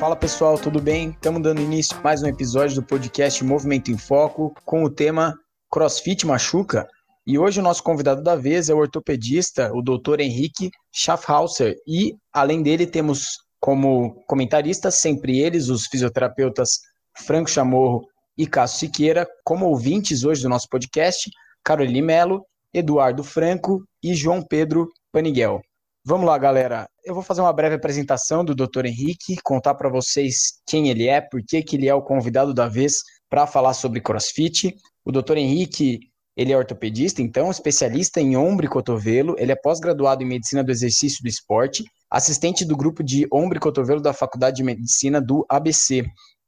Fala pessoal, tudo bem? Estamos dando início a mais um episódio do podcast Movimento em Foco com o tema CrossFit Machuca. E hoje o nosso convidado da vez é o ortopedista, o Dr. Henrique Schaffhauser. E além dele temos como comentaristas sempre eles, os fisioterapeutas Franco Chamorro e Cássio Siqueira, como ouvintes hoje do nosso podcast, Caroline Melo, Eduardo Franco e João Pedro Paniguel. Vamos lá, galera. Eu vou fazer uma breve apresentação do Dr. Henrique, contar para vocês quem ele é, por que ele é o convidado da vez para falar sobre CrossFit. O Dr. Henrique, ele é ortopedista, então, especialista em ombro e cotovelo. Ele é pós-graduado em Medicina do Exercício do Esporte, assistente do grupo de ombro e cotovelo da Faculdade de Medicina do ABC.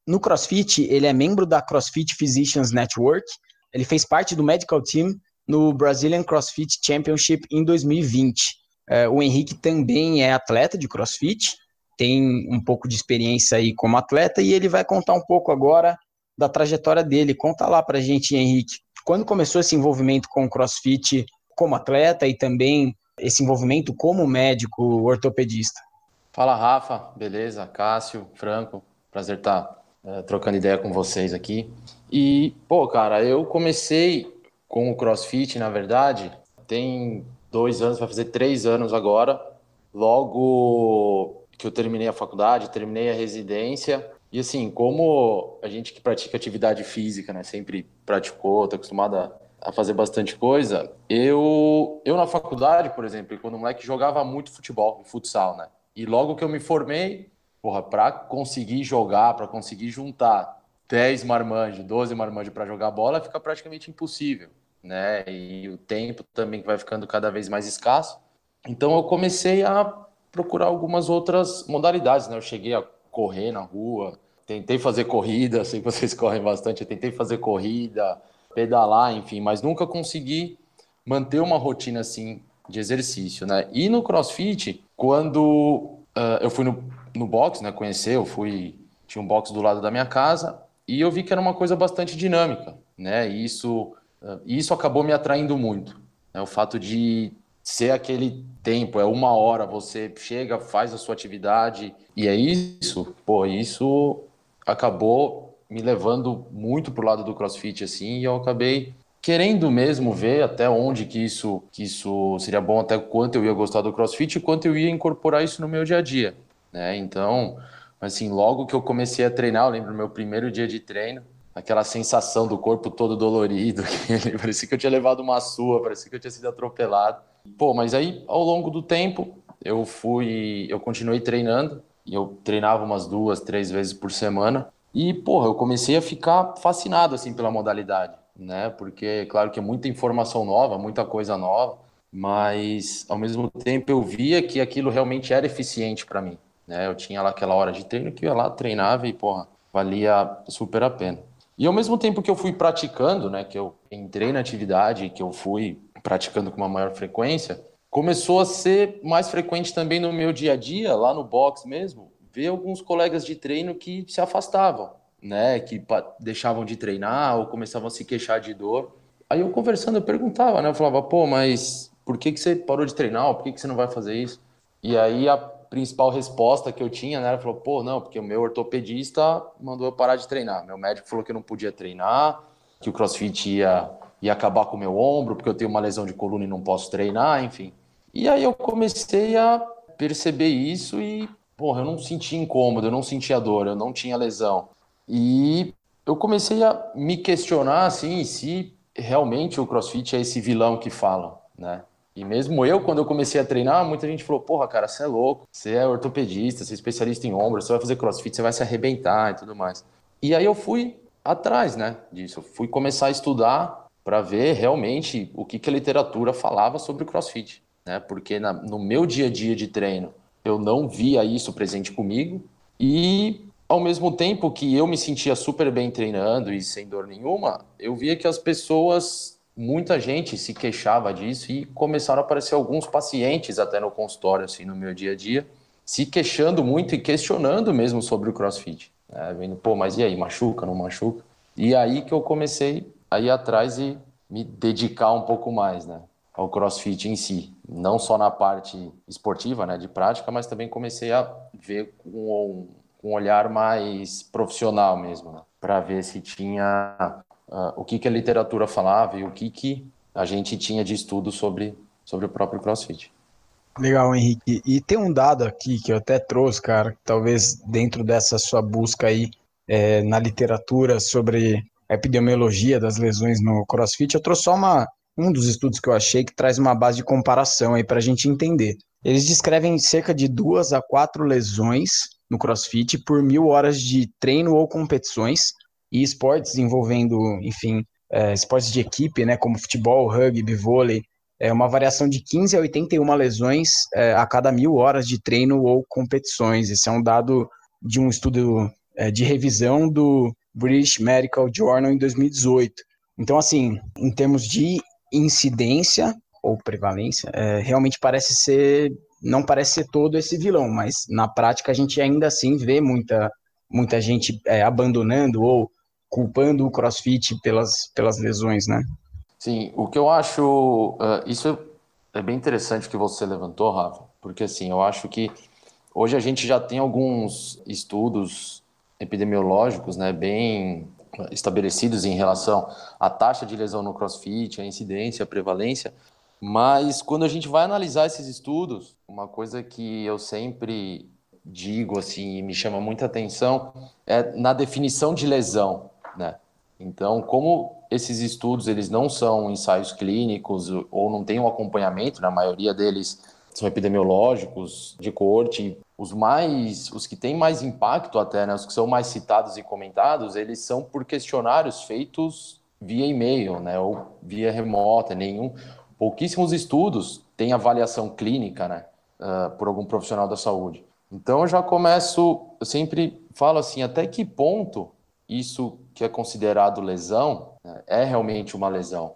No CrossFit, ele é membro da CrossFit Physicians Network. Ele fez parte do medical team no Brazilian CrossFit Championship em 2020. É, o Henrique também é atleta de crossfit, tem um pouco de experiência aí como atleta e ele vai contar um pouco agora da trajetória dele. Conta lá pra gente, Henrique, quando começou esse envolvimento com o crossfit como atleta e também esse envolvimento como médico ortopedista? Fala, Rafa, beleza? Cássio, Franco, prazer estar tá, é, trocando ideia com vocês aqui. E, pô, cara, eu comecei com o crossfit, na verdade, tem dois anos, vai fazer três anos agora. Logo que eu terminei a faculdade, terminei a residência. E assim, como a gente que pratica atividade física, né, sempre praticou, tá acostumado a, a fazer bastante coisa, eu, eu na faculdade, por exemplo, quando o moleque jogava muito futebol, futsal, né? E logo que eu me formei, porra, para conseguir jogar, para conseguir juntar 10 marmanjos, 12 marmanjos para jogar bola, fica praticamente impossível né? E o tempo também vai ficando cada vez mais escasso. Então eu comecei a procurar algumas outras modalidades, né? Eu cheguei a correr na rua, tentei fazer corrida, sei que vocês correm bastante, eu tentei fazer corrida, pedalar, enfim, mas nunca consegui manter uma rotina assim de exercício, né? E no CrossFit, quando uh, eu fui no, no box, né, conhecer, eu fui tinha um box do lado da minha casa e eu vi que era uma coisa bastante dinâmica, né? E isso e isso acabou me atraindo muito. Né? O fato de ser aquele tempo, é uma hora, você chega, faz a sua atividade, e é isso, pô, isso acabou me levando muito pro lado do CrossFit, assim, e eu acabei querendo mesmo ver até onde que isso, que isso seria bom, até quanto eu ia gostar do CrossFit e quanto eu ia incorporar isso no meu dia a dia, né? Então, assim, logo que eu comecei a treinar, eu lembro do meu primeiro dia de treino, aquela sensação do corpo todo dolorido, parecia que eu tinha levado uma sua, parecia que eu tinha sido atropelado. Pô, mas aí ao longo do tempo eu fui, eu continuei treinando e eu treinava umas duas, três vezes por semana e porra, eu comecei a ficar fascinado assim pela modalidade, né? Porque claro que é muita informação nova, muita coisa nova, mas ao mesmo tempo eu via que aquilo realmente era eficiente para mim, né? Eu tinha lá aquela hora de treino que eu ia lá treinava e porra, valia super a pena. E ao mesmo tempo que eu fui praticando, né, que eu entrei na atividade, que eu fui praticando com uma maior frequência, começou a ser mais frequente também no meu dia a dia, lá no box mesmo, ver alguns colegas de treino que se afastavam, né, que deixavam de treinar ou começavam a se queixar de dor. Aí eu conversando, eu perguntava, né, eu falava, pô, mas por que, que você parou de treinar? Por que, que você não vai fazer isso? E aí a principal resposta que eu tinha, né? Ela falou, pô, não, porque o meu ortopedista mandou eu parar de treinar. Meu médico falou que eu não podia treinar, que o crossfit ia, ia acabar com o meu ombro, porque eu tenho uma lesão de coluna e não posso treinar, enfim. E aí eu comecei a perceber isso e, porra, eu não sentia incômodo, eu não sentia dor, eu não tinha lesão. E eu comecei a me questionar, assim, se realmente o crossfit é esse vilão que falam, né? E mesmo eu, quando eu comecei a treinar, muita gente falou: Porra, cara, você é louco, você é ortopedista, você é especialista em ombro, você vai fazer crossfit, você vai se arrebentar e tudo mais. E aí eu fui atrás, né, disso. Eu fui começar a estudar para ver realmente o que, que a literatura falava sobre o crossfit, né? Porque na, no meu dia a dia de treino eu não via isso presente comigo e ao mesmo tempo que eu me sentia super bem treinando e sem dor nenhuma, eu via que as pessoas muita gente se queixava disso e começaram a aparecer alguns pacientes até no consultório, assim, no meu dia a dia, se queixando muito e questionando mesmo sobre o crossfit. Né? Vendo, pô, mas e aí, machuca, não machuca? E aí que eu comecei a ir atrás e me dedicar um pouco mais, né? Ao crossfit em si. Não só na parte esportiva, né, de prática, mas também comecei a ver com, com um olhar mais profissional mesmo, né? para ver se tinha uh, o que, que a literatura falava e o que, que a gente tinha de estudo sobre, sobre o próprio CrossFit. Legal, Henrique. E tem um dado aqui que eu até trouxe, cara, talvez dentro dessa sua busca aí é, na literatura sobre a epidemiologia das lesões no CrossFit, eu trouxe só uma, um dos estudos que eu achei que traz uma base de comparação aí para a gente entender. Eles descrevem cerca de duas a quatro lesões no CrossFit por mil horas de treino ou competições e esportes envolvendo, enfim, é, esportes de equipe, né, como futebol, rugby, vôlei, é uma variação de 15 a 81 lesões é, a cada mil horas de treino ou competições. Esse é um dado de um estudo é, de revisão do British Medical Journal em 2018. Então, assim, em termos de incidência ou prevalência, é, realmente parece ser, não parece ser todo esse vilão, mas na prática a gente ainda assim vê muita, muita gente é, abandonando ou culpando o CrossFit pelas, pelas lesões, né? Sim, o que eu acho. Uh, isso é bem interessante que você levantou, Rafa, porque assim, eu acho que hoje a gente já tem alguns estudos epidemiológicos né, bem estabelecidos em relação à taxa de lesão no crossfit, a incidência, a prevalência, mas quando a gente vai analisar esses estudos, uma coisa que eu sempre digo assim e me chama muita atenção é na definição de lesão, né? Então, como esses estudos eles não são ensaios clínicos ou não têm um acompanhamento, na maioria deles são epidemiológicos de corte, os mais, os que têm mais impacto até, né, os que são mais citados e comentados, eles são por questionários feitos via e-mail, né, ou via remota, nenhum, pouquíssimos estudos têm avaliação clínica, né, uh, por algum profissional da saúde. Então eu já começo, eu sempre falo assim, até que ponto isso que é considerado lesão né, é realmente uma lesão.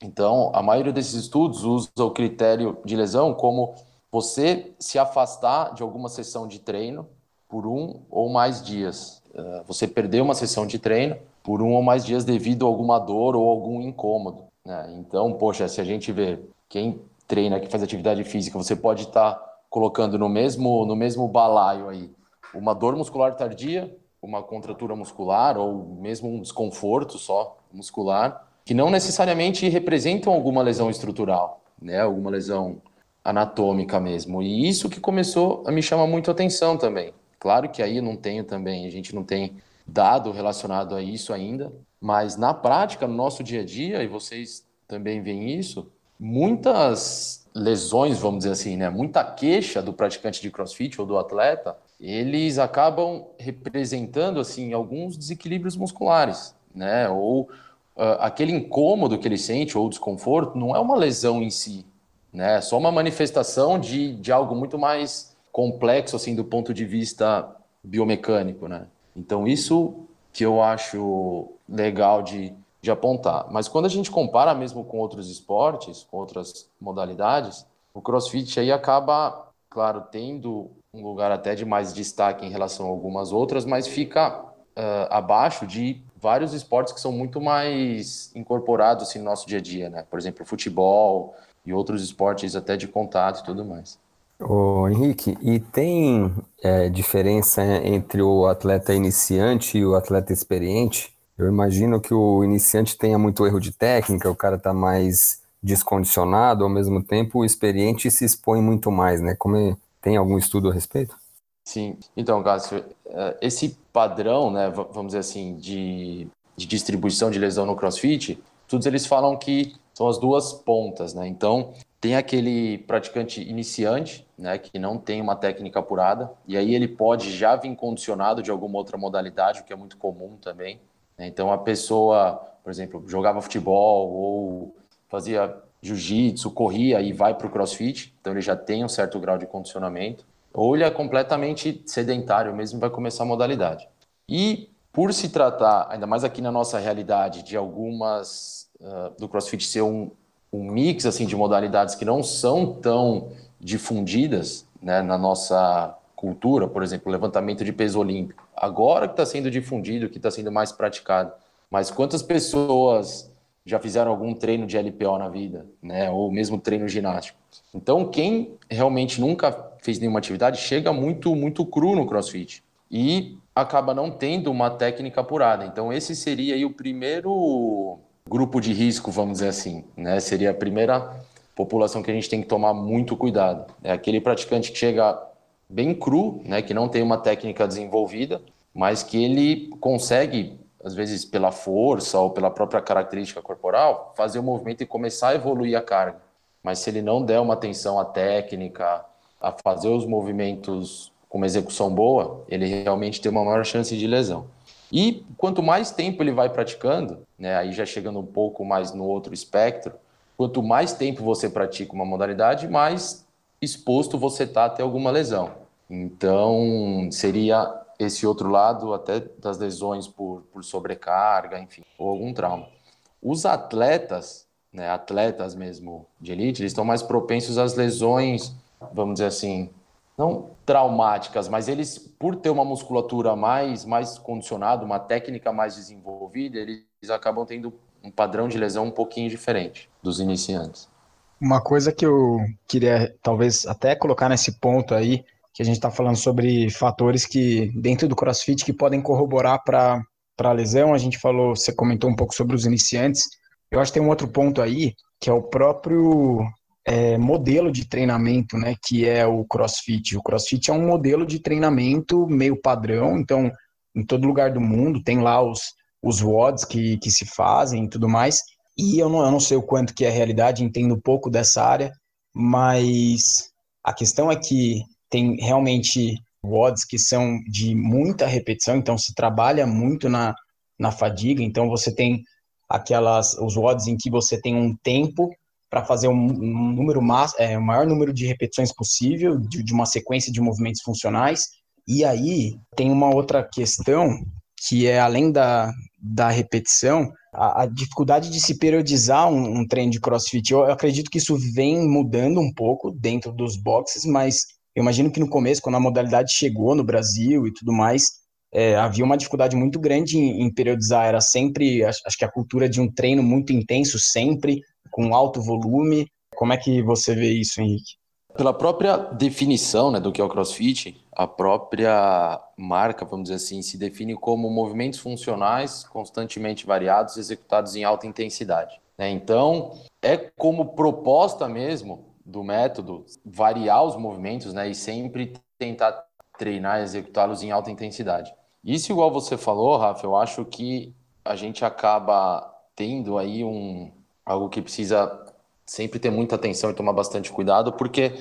Então, a maioria desses estudos usa o critério de lesão como você se afastar de alguma sessão de treino por um ou mais dias. É, você perdeu uma sessão de treino por um ou mais dias devido a alguma dor ou algum incômodo. Né? Então, poxa, se a gente vê quem treina, que faz atividade física, você pode estar colocando no mesmo, no mesmo balaio aí uma dor muscular tardia uma contratura muscular ou mesmo um desconforto só muscular, que não necessariamente representam alguma lesão estrutural, né? Alguma lesão anatômica mesmo. E isso que começou a me chamar muito a atenção também. Claro que aí não tenho também, a gente não tem dado relacionado a isso ainda, mas na prática, no nosso dia a dia, e vocês também veem isso, muitas lesões, vamos dizer assim, né? Muita queixa do praticante de CrossFit ou do atleta eles acabam representando assim alguns desequilíbrios musculares, né? Ou uh, aquele incômodo que ele sente ou desconforto não é uma lesão em si, né? É só uma manifestação de, de algo muito mais complexo assim do ponto de vista biomecânico, né? Então isso que eu acho legal de, de apontar. Mas quando a gente compara mesmo com outros esportes, com outras modalidades, o CrossFit aí acaba, claro, tendo um lugar até de mais destaque em relação a algumas outras, mas fica uh, abaixo de vários esportes que são muito mais incorporados assim, no nosso dia a dia, né? Por exemplo, futebol e outros esportes até de contato e tudo mais. Ô, Henrique, e tem é, diferença entre o atleta iniciante e o atleta experiente? Eu imagino que o iniciante tenha muito erro de técnica, o cara está mais descondicionado, ao mesmo tempo o experiente se expõe muito mais, né? Como é, tem algum estudo a respeito? Sim. Então, Cássio, é, esse padrão, né, vamos dizer assim, de, de distribuição de lesão no CrossFit, todos eles falam que são as duas pontas, né? Então, tem aquele praticante iniciante, né, que não tem uma técnica apurada, e aí ele pode já vir condicionado de alguma outra modalidade, o que é muito comum também. Né? Então, a pessoa, por exemplo, jogava futebol ou fazia jiu-jitsu, corria e vai para o crossfit, então ele já tem um certo grau de condicionamento, ou ele é completamente sedentário mesmo vai começar a modalidade. E por se tratar, ainda mais aqui na nossa realidade, de algumas uh, do crossfit ser um, um mix assim de modalidades que não são tão difundidas né, na nossa cultura, por exemplo, levantamento de peso olímpico. Agora que está sendo difundido, que está sendo mais praticado, mas quantas pessoas já fizeram algum treino de LPO na vida, né? Ou mesmo treino ginástico. Então, quem realmente nunca fez nenhuma atividade chega muito muito cru no CrossFit. e acaba não tendo uma técnica apurada. Então, esse seria aí o primeiro grupo de risco, vamos dizer assim, né? Seria a primeira população que a gente tem que tomar muito cuidado. É aquele praticante que chega bem cru, né, que não tem uma técnica desenvolvida, mas que ele consegue, às vezes pela força ou pela própria característica corporal, fazer o movimento e começar a evoluir a carga. Mas se ele não der uma atenção à técnica, a fazer os movimentos com uma execução boa, ele realmente tem uma maior chance de lesão. E quanto mais tempo ele vai praticando, né, aí já chegando um pouco mais no outro espectro, quanto mais tempo você pratica uma modalidade, mais exposto você está a ter alguma lesão. Então, seria esse outro lado até das lesões por, por sobrecarga, enfim, ou algum trauma. Os atletas, né, atletas mesmo de elite, eles estão mais propensos às lesões, vamos dizer assim, não traumáticas, mas eles, por ter uma musculatura mais, mais condicionada, uma técnica mais desenvolvida, eles acabam tendo um padrão de lesão um pouquinho diferente dos iniciantes. Uma coisa que eu queria talvez até colocar nesse ponto aí, que a gente está falando sobre fatores que dentro do CrossFit que podem corroborar para a lesão, a gente falou, você comentou um pouco sobre os iniciantes. Eu acho que tem um outro ponto aí, que é o próprio é, modelo de treinamento, né, que é o CrossFit. O CrossFit é um modelo de treinamento meio padrão, então em todo lugar do mundo tem lá os, os WODs que, que se fazem e tudo mais. E eu não, eu não sei o quanto que é realidade, entendo pouco dessa área, mas a questão é que tem realmente WODs que são de muita repetição, então se trabalha muito na, na fadiga, então você tem aquelas os WODs em que você tem um tempo para fazer um, um número é, o maior número de repetições possível de, de uma sequência de movimentos funcionais. E aí tem uma outra questão que é além da, da repetição, a, a dificuldade de se periodizar um, um, treino de crossfit. Eu, eu, acredito que isso vem mudando um pouco dentro dos boxes, mas eu imagino que no começo, quando a modalidade chegou no Brasil e tudo mais, é, havia uma dificuldade muito grande em, em periodizar. Era sempre, acho, acho que a cultura de um treino muito intenso, sempre, com alto volume. Como é que você vê isso, Henrique? Pela própria definição né, do que é o CrossFit, a própria marca, vamos dizer assim, se define como movimentos funcionais constantemente variados executados em alta intensidade. Né? Então, é como proposta mesmo do método variar os movimentos né, e sempre tentar treinar e executá-los em alta intensidade. Isso, igual você falou, Rafa, eu acho que a gente acaba tendo aí um, algo que precisa sempre ter muita atenção e tomar bastante cuidado, porque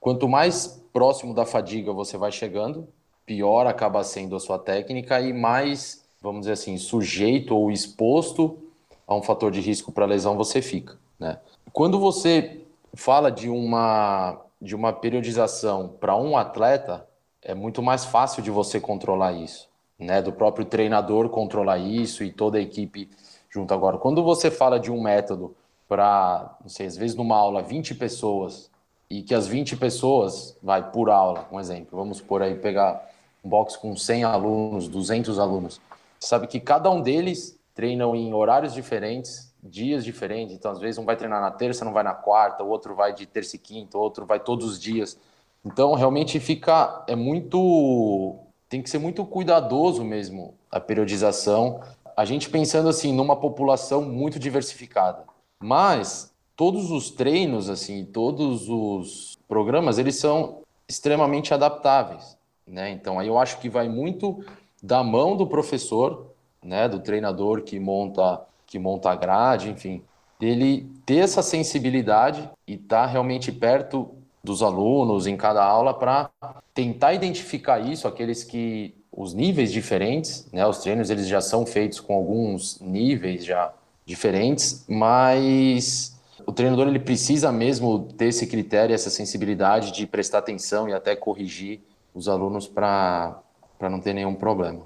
quanto mais próximo da fadiga você vai chegando, pior acaba sendo a sua técnica e mais, vamos dizer assim, sujeito ou exposto a um fator de risco para lesão você fica, né? Quando você fala de uma de uma periodização para um atleta, é muito mais fácil de você controlar isso, né? Do próprio treinador controlar isso e toda a equipe junto agora. Quando você fala de um método para, não sei, às vezes numa aula 20 pessoas e que as 20 pessoas, vai por aula, um exemplo, vamos por aí pegar um box com 100 alunos, 200 alunos. Você sabe que cada um deles treinam em horários diferentes, dias diferentes, então às vezes um vai treinar na terça, não vai na quarta, o outro vai de terça e quinta, o outro vai todos os dias. Então realmente fica é muito tem que ser muito cuidadoso mesmo a periodização a gente pensando assim numa população muito diversificada. Mas todos os treinos, assim, todos os programas, eles são extremamente adaptáveis, né? Então aí eu acho que vai muito da mão do professor, né, do treinador que monta que monta a grade, enfim, dele ter essa sensibilidade e estar tá realmente perto dos alunos em cada aula para tentar identificar isso, aqueles que os níveis diferentes, né? Os treinos eles já são feitos com alguns níveis já diferentes, mas o treinador ele precisa mesmo ter esse critério, essa sensibilidade de prestar atenção e até corrigir os alunos para para não ter nenhum problema.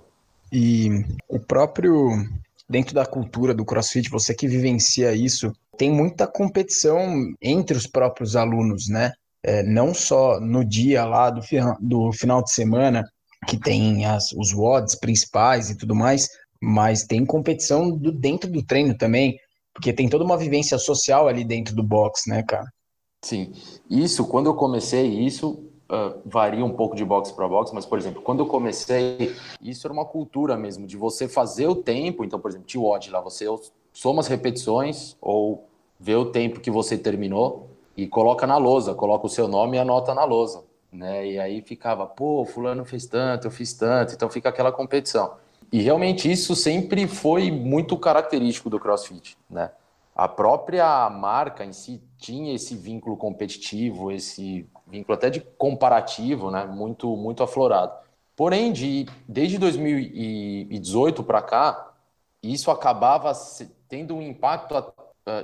E o próprio dentro da cultura do CrossFit, você que vivencia isso, tem muita competição entre os próprios alunos, né? É, não só no dia lá do, do final de semana, que tem as, os WODs principais e tudo mais, mas tem competição do, dentro do treino também, porque tem toda uma vivência social ali dentro do box, né, cara? Sim, isso, quando eu comecei isso, uh, varia um pouco de box para box, mas, por exemplo, quando eu comecei, isso era uma cultura mesmo, de você fazer o tempo. Então, por exemplo, T-Watch lá, você soma as repetições ou vê o tempo que você terminou e coloca na lousa, coloca o seu nome e anota na lousa. Né? E aí ficava, pô, fulano fez tanto, eu fiz tanto, então fica aquela competição. E realmente isso sempre foi muito característico do CrossFit, né? A própria marca em si tinha esse vínculo competitivo, esse vínculo até de comparativo, né? Muito muito aflorado. Porém, de, desde 2018 para cá, isso acabava tendo um impacto,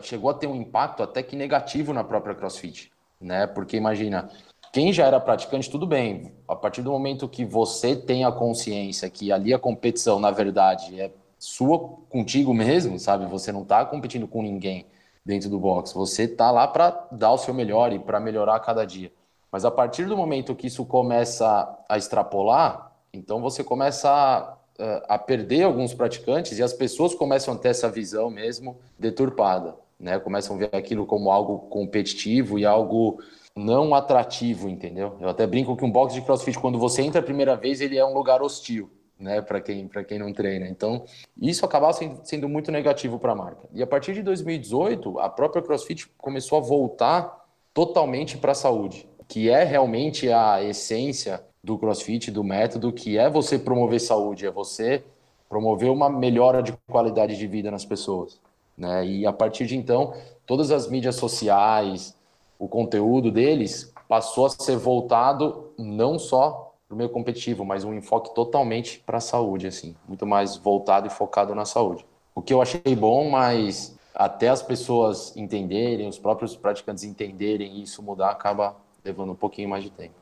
chegou a ter um impacto até que negativo na própria CrossFit, né? Porque imagina, quem já era praticante, tudo bem. A partir do momento que você tem a consciência que ali a competição, na verdade, é sua contigo mesmo, sabe? Você não está competindo com ninguém dentro do box. Você está lá para dar o seu melhor e para melhorar a cada dia. Mas a partir do momento que isso começa a extrapolar, então você começa a, eh, a perder alguns praticantes e as pessoas começam a ter essa visão mesmo deturpada, né? Começam a ver aquilo como algo competitivo e algo não atrativo, entendeu? Eu até brinco que um box de crossfit, quando você entra a primeira vez, ele é um lugar hostil, né, para quem, quem não treina. Então, isso acabava sendo, muito negativo para a marca. E a partir de 2018, a própria crossfit começou a voltar totalmente para a saúde, que é realmente a essência do crossfit, do método, que é você promover saúde, é você promover uma melhora de qualidade de vida nas pessoas. Né? E a partir de então, todas as mídias sociais, o conteúdo deles passou a ser voltado não só meio competitivo, mas um enfoque totalmente para a saúde, assim, muito mais voltado e focado na saúde. O que eu achei bom, mas até as pessoas entenderem, os próprios praticantes entenderem isso mudar, acaba levando um pouquinho mais de tempo.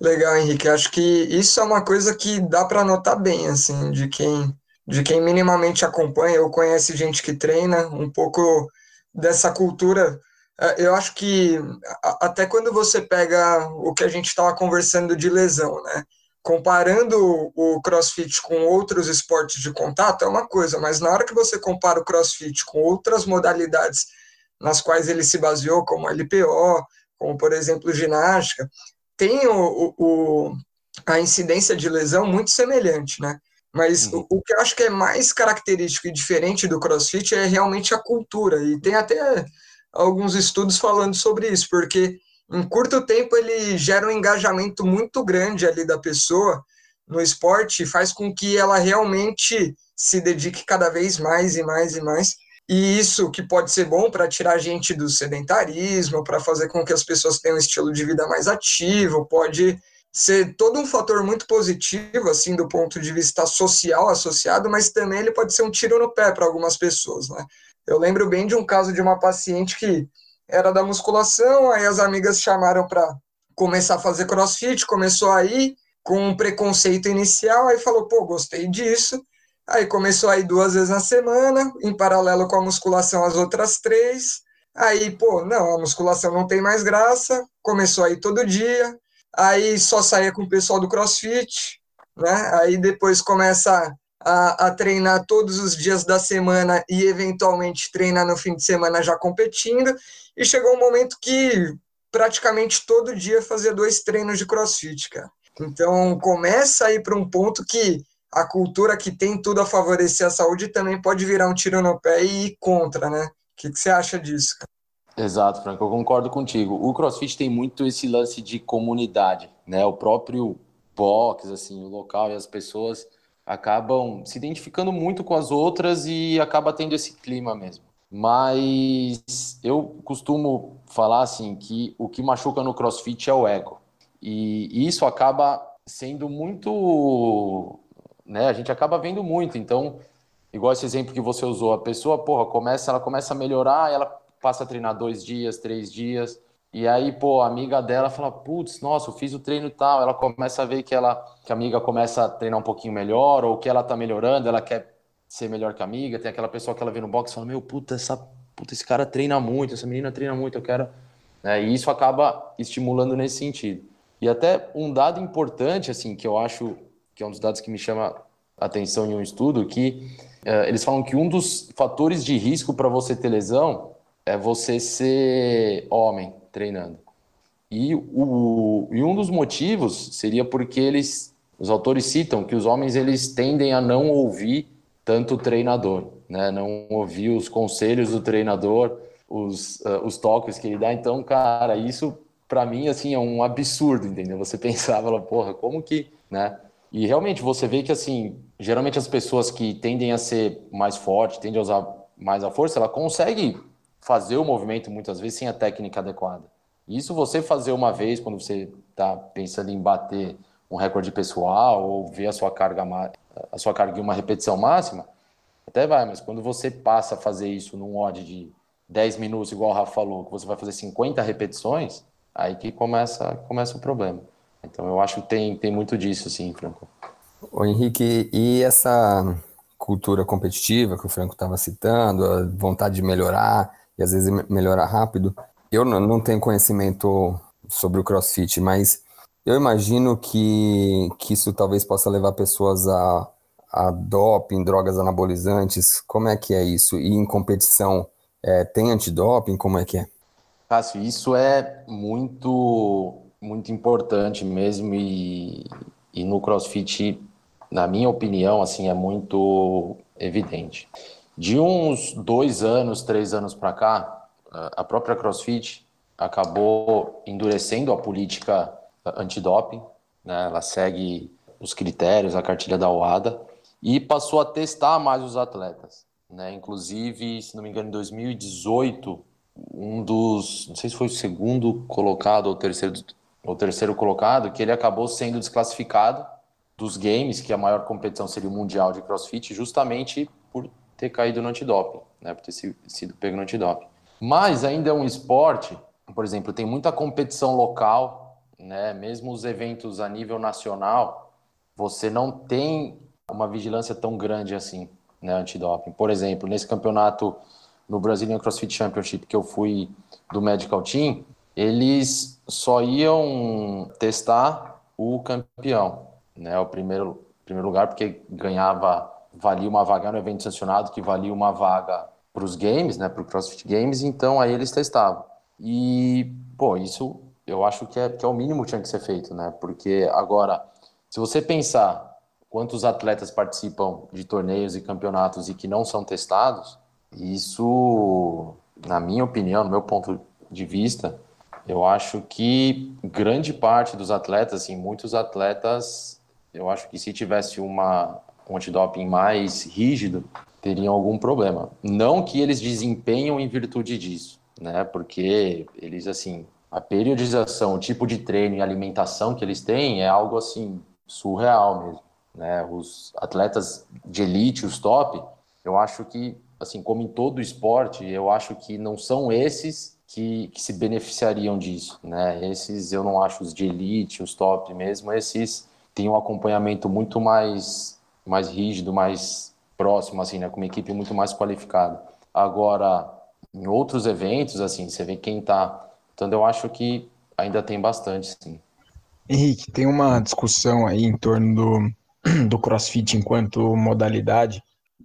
Legal, Henrique. Acho que isso é uma coisa que dá para notar bem, assim, de quem de quem minimamente acompanha ou conhece gente que treina, um pouco dessa cultura é, eu acho que até quando você pega o que a gente estava conversando de lesão, né? Comparando o crossfit com outros esportes de contato é uma coisa, mas na hora que você compara o crossfit com outras modalidades nas quais ele se baseou, como LPO, como por exemplo ginástica, tem o, o a incidência de lesão muito semelhante, né? Mas uhum. o, o, que eu acho que é mais característico e diferente do crossfit é realmente a cultura. E tem até alguns estudos falando sobre isso, porque em curto tempo ele gera um engajamento muito grande ali da pessoa no esporte faz com que ela realmente se dedique cada vez mais e mais e mais. E isso que pode ser bom para tirar a gente do sedentarismo, para fazer com que as pessoas tenham um estilo de vida mais ativo, pode ser todo um fator muito positivo, assim, do ponto de vista social associado, mas também ele pode ser um tiro no pé para algumas pessoas, né? Eu lembro bem de um caso de uma paciente que era da musculação, aí as amigas chamaram para começar a fazer crossfit, começou aí com um preconceito inicial, aí falou, pô, gostei disso. Aí começou aí duas vezes na semana, em paralelo com a musculação as outras três. Aí, pô, não, a musculação não tem mais graça, começou aí todo dia, aí só saía com o pessoal do crossfit, né? Aí depois começa a, a, treinar todos os dias da semana e eventualmente treinar no fim de semana já competindo. E chegou um momento que praticamente todo dia fazia dois treinos de crossfit, cara. Então começa a ir para um ponto que a cultura que tem tudo a favorecer a saúde também pode virar um tiro no pé e ir contra, né? O que, você acha disso, cara? Exato, Franco, eu concordo contigo. O CrossFit tem muito esse lance de comunidade, né? O próprio box, assim, o local e as pessoas acabam se identificando muito com as outras e acaba tendo esse clima mesmo. Mas eu costumo falar assim que o que machuca no CrossFit é o ego. E isso acaba sendo muito, né, a gente acaba vendo muito. Então, igual esse exemplo que você usou, a pessoa, porra, começa, ela começa a melhorar, ela passa a treinar dois dias, três dias, e aí, pô, a amiga dela fala, putz, nossa, eu fiz o treino tal. Ela começa a ver que ela, que a amiga começa a treinar um pouquinho melhor, ou que ela tá melhorando, ela quer ser melhor que a amiga. Tem aquela pessoa que ela vê no box e fala, meu, puta, essa, puta, esse cara treina muito, essa menina treina muito, eu quero. Né? E isso acaba estimulando nesse sentido. E até um dado importante, assim, que eu acho que é um dos dados que me chama a atenção em um estudo, que uh, eles falam que um dos fatores de risco para você ter lesão é você ser homem treinando. E, o, e um dos motivos seria porque eles, os autores citam que os homens eles tendem a não ouvir tanto o treinador, né? Não ouvir os conselhos do treinador, os, uh, os toques que ele dá. Então, cara, isso para mim assim é um absurdo, entendeu? Você pensava, porra, como que, né? E realmente você vê que assim, geralmente as pessoas que tendem a ser mais fortes, tendem a usar mais a força, ela consegue fazer o movimento muitas vezes sem a técnica adequada. Isso você fazer uma vez quando você está pensando em bater um recorde pessoal ou ver a sua carga a sua carga em uma repetição máxima, até vai, mas quando você passa a fazer isso num odd de 10 minutos, igual o Rafa falou, que você vai fazer 50 repetições, aí que começa, começa o problema. Então eu acho que tem, tem muito disso, sim, Franco. O Henrique, e essa cultura competitiva que o Franco estava citando, a vontade de melhorar e às vezes melhorar rápido, eu não tenho conhecimento sobre o CrossFit, mas eu imagino que, que isso talvez possa levar pessoas a, a doping, drogas anabolizantes. Como é que é isso? E em competição, é, tem antidoping? Como é que é? Cássio, isso é muito, muito importante mesmo e, e no CrossFit, na minha opinião, assim, é muito evidente. De uns dois anos, três anos para cá, a própria CrossFit acabou endurecendo a política antidoping, né? ela segue os critérios, a cartilha da OADA, e passou a testar mais os atletas. Né? Inclusive, se não me engano, em 2018, um dos, não sei se foi o segundo colocado ou terceiro, terceiro colocado, que ele acabou sendo desclassificado dos games, que a maior competição seria o Mundial de CrossFit, justamente por ter caído no antidoping, né? por ter sido pego no antidoping. Mas ainda é um esporte, por exemplo, tem muita competição local, né? Mesmo os eventos a nível nacional, você não tem uma vigilância tão grande assim, né, antidoping. Por exemplo, nesse campeonato no Brazilian CrossFit Championship que eu fui do Medical Team, eles só iam testar o campeão, né, o primeiro primeiro lugar porque ganhava valia uma vaga no evento sancionado que valia uma vaga para os games, né, para o CrossFit Games, então aí eles testavam. E, pô, isso eu acho que é, que é o mínimo que tinha que ser feito, né? Porque agora, se você pensar quantos atletas participam de torneios e campeonatos e que não são testados, isso, na minha opinião, no meu ponto de vista, eu acho que grande parte dos atletas, assim, muitos atletas, eu acho que se tivesse uma, um antidoping mais rígido, teriam algum problema. Não que eles desempenham em virtude disso, né? Porque eles, assim, a periodização, o tipo de treino e alimentação que eles têm é algo, assim, surreal mesmo, né? Os atletas de elite, os top, eu acho que, assim, como em todo esporte, eu acho que não são esses que, que se beneficiariam disso, né? Esses eu não acho os de elite, os top mesmo, esses têm um acompanhamento muito mais, mais rígido, mais próximo, assim, né, com uma equipe muito mais qualificada. Agora, em outros eventos, assim, você vê quem tá. Então, eu acho que ainda tem bastante, sim. Henrique, tem uma discussão aí em torno do, do crossfit enquanto modalidade.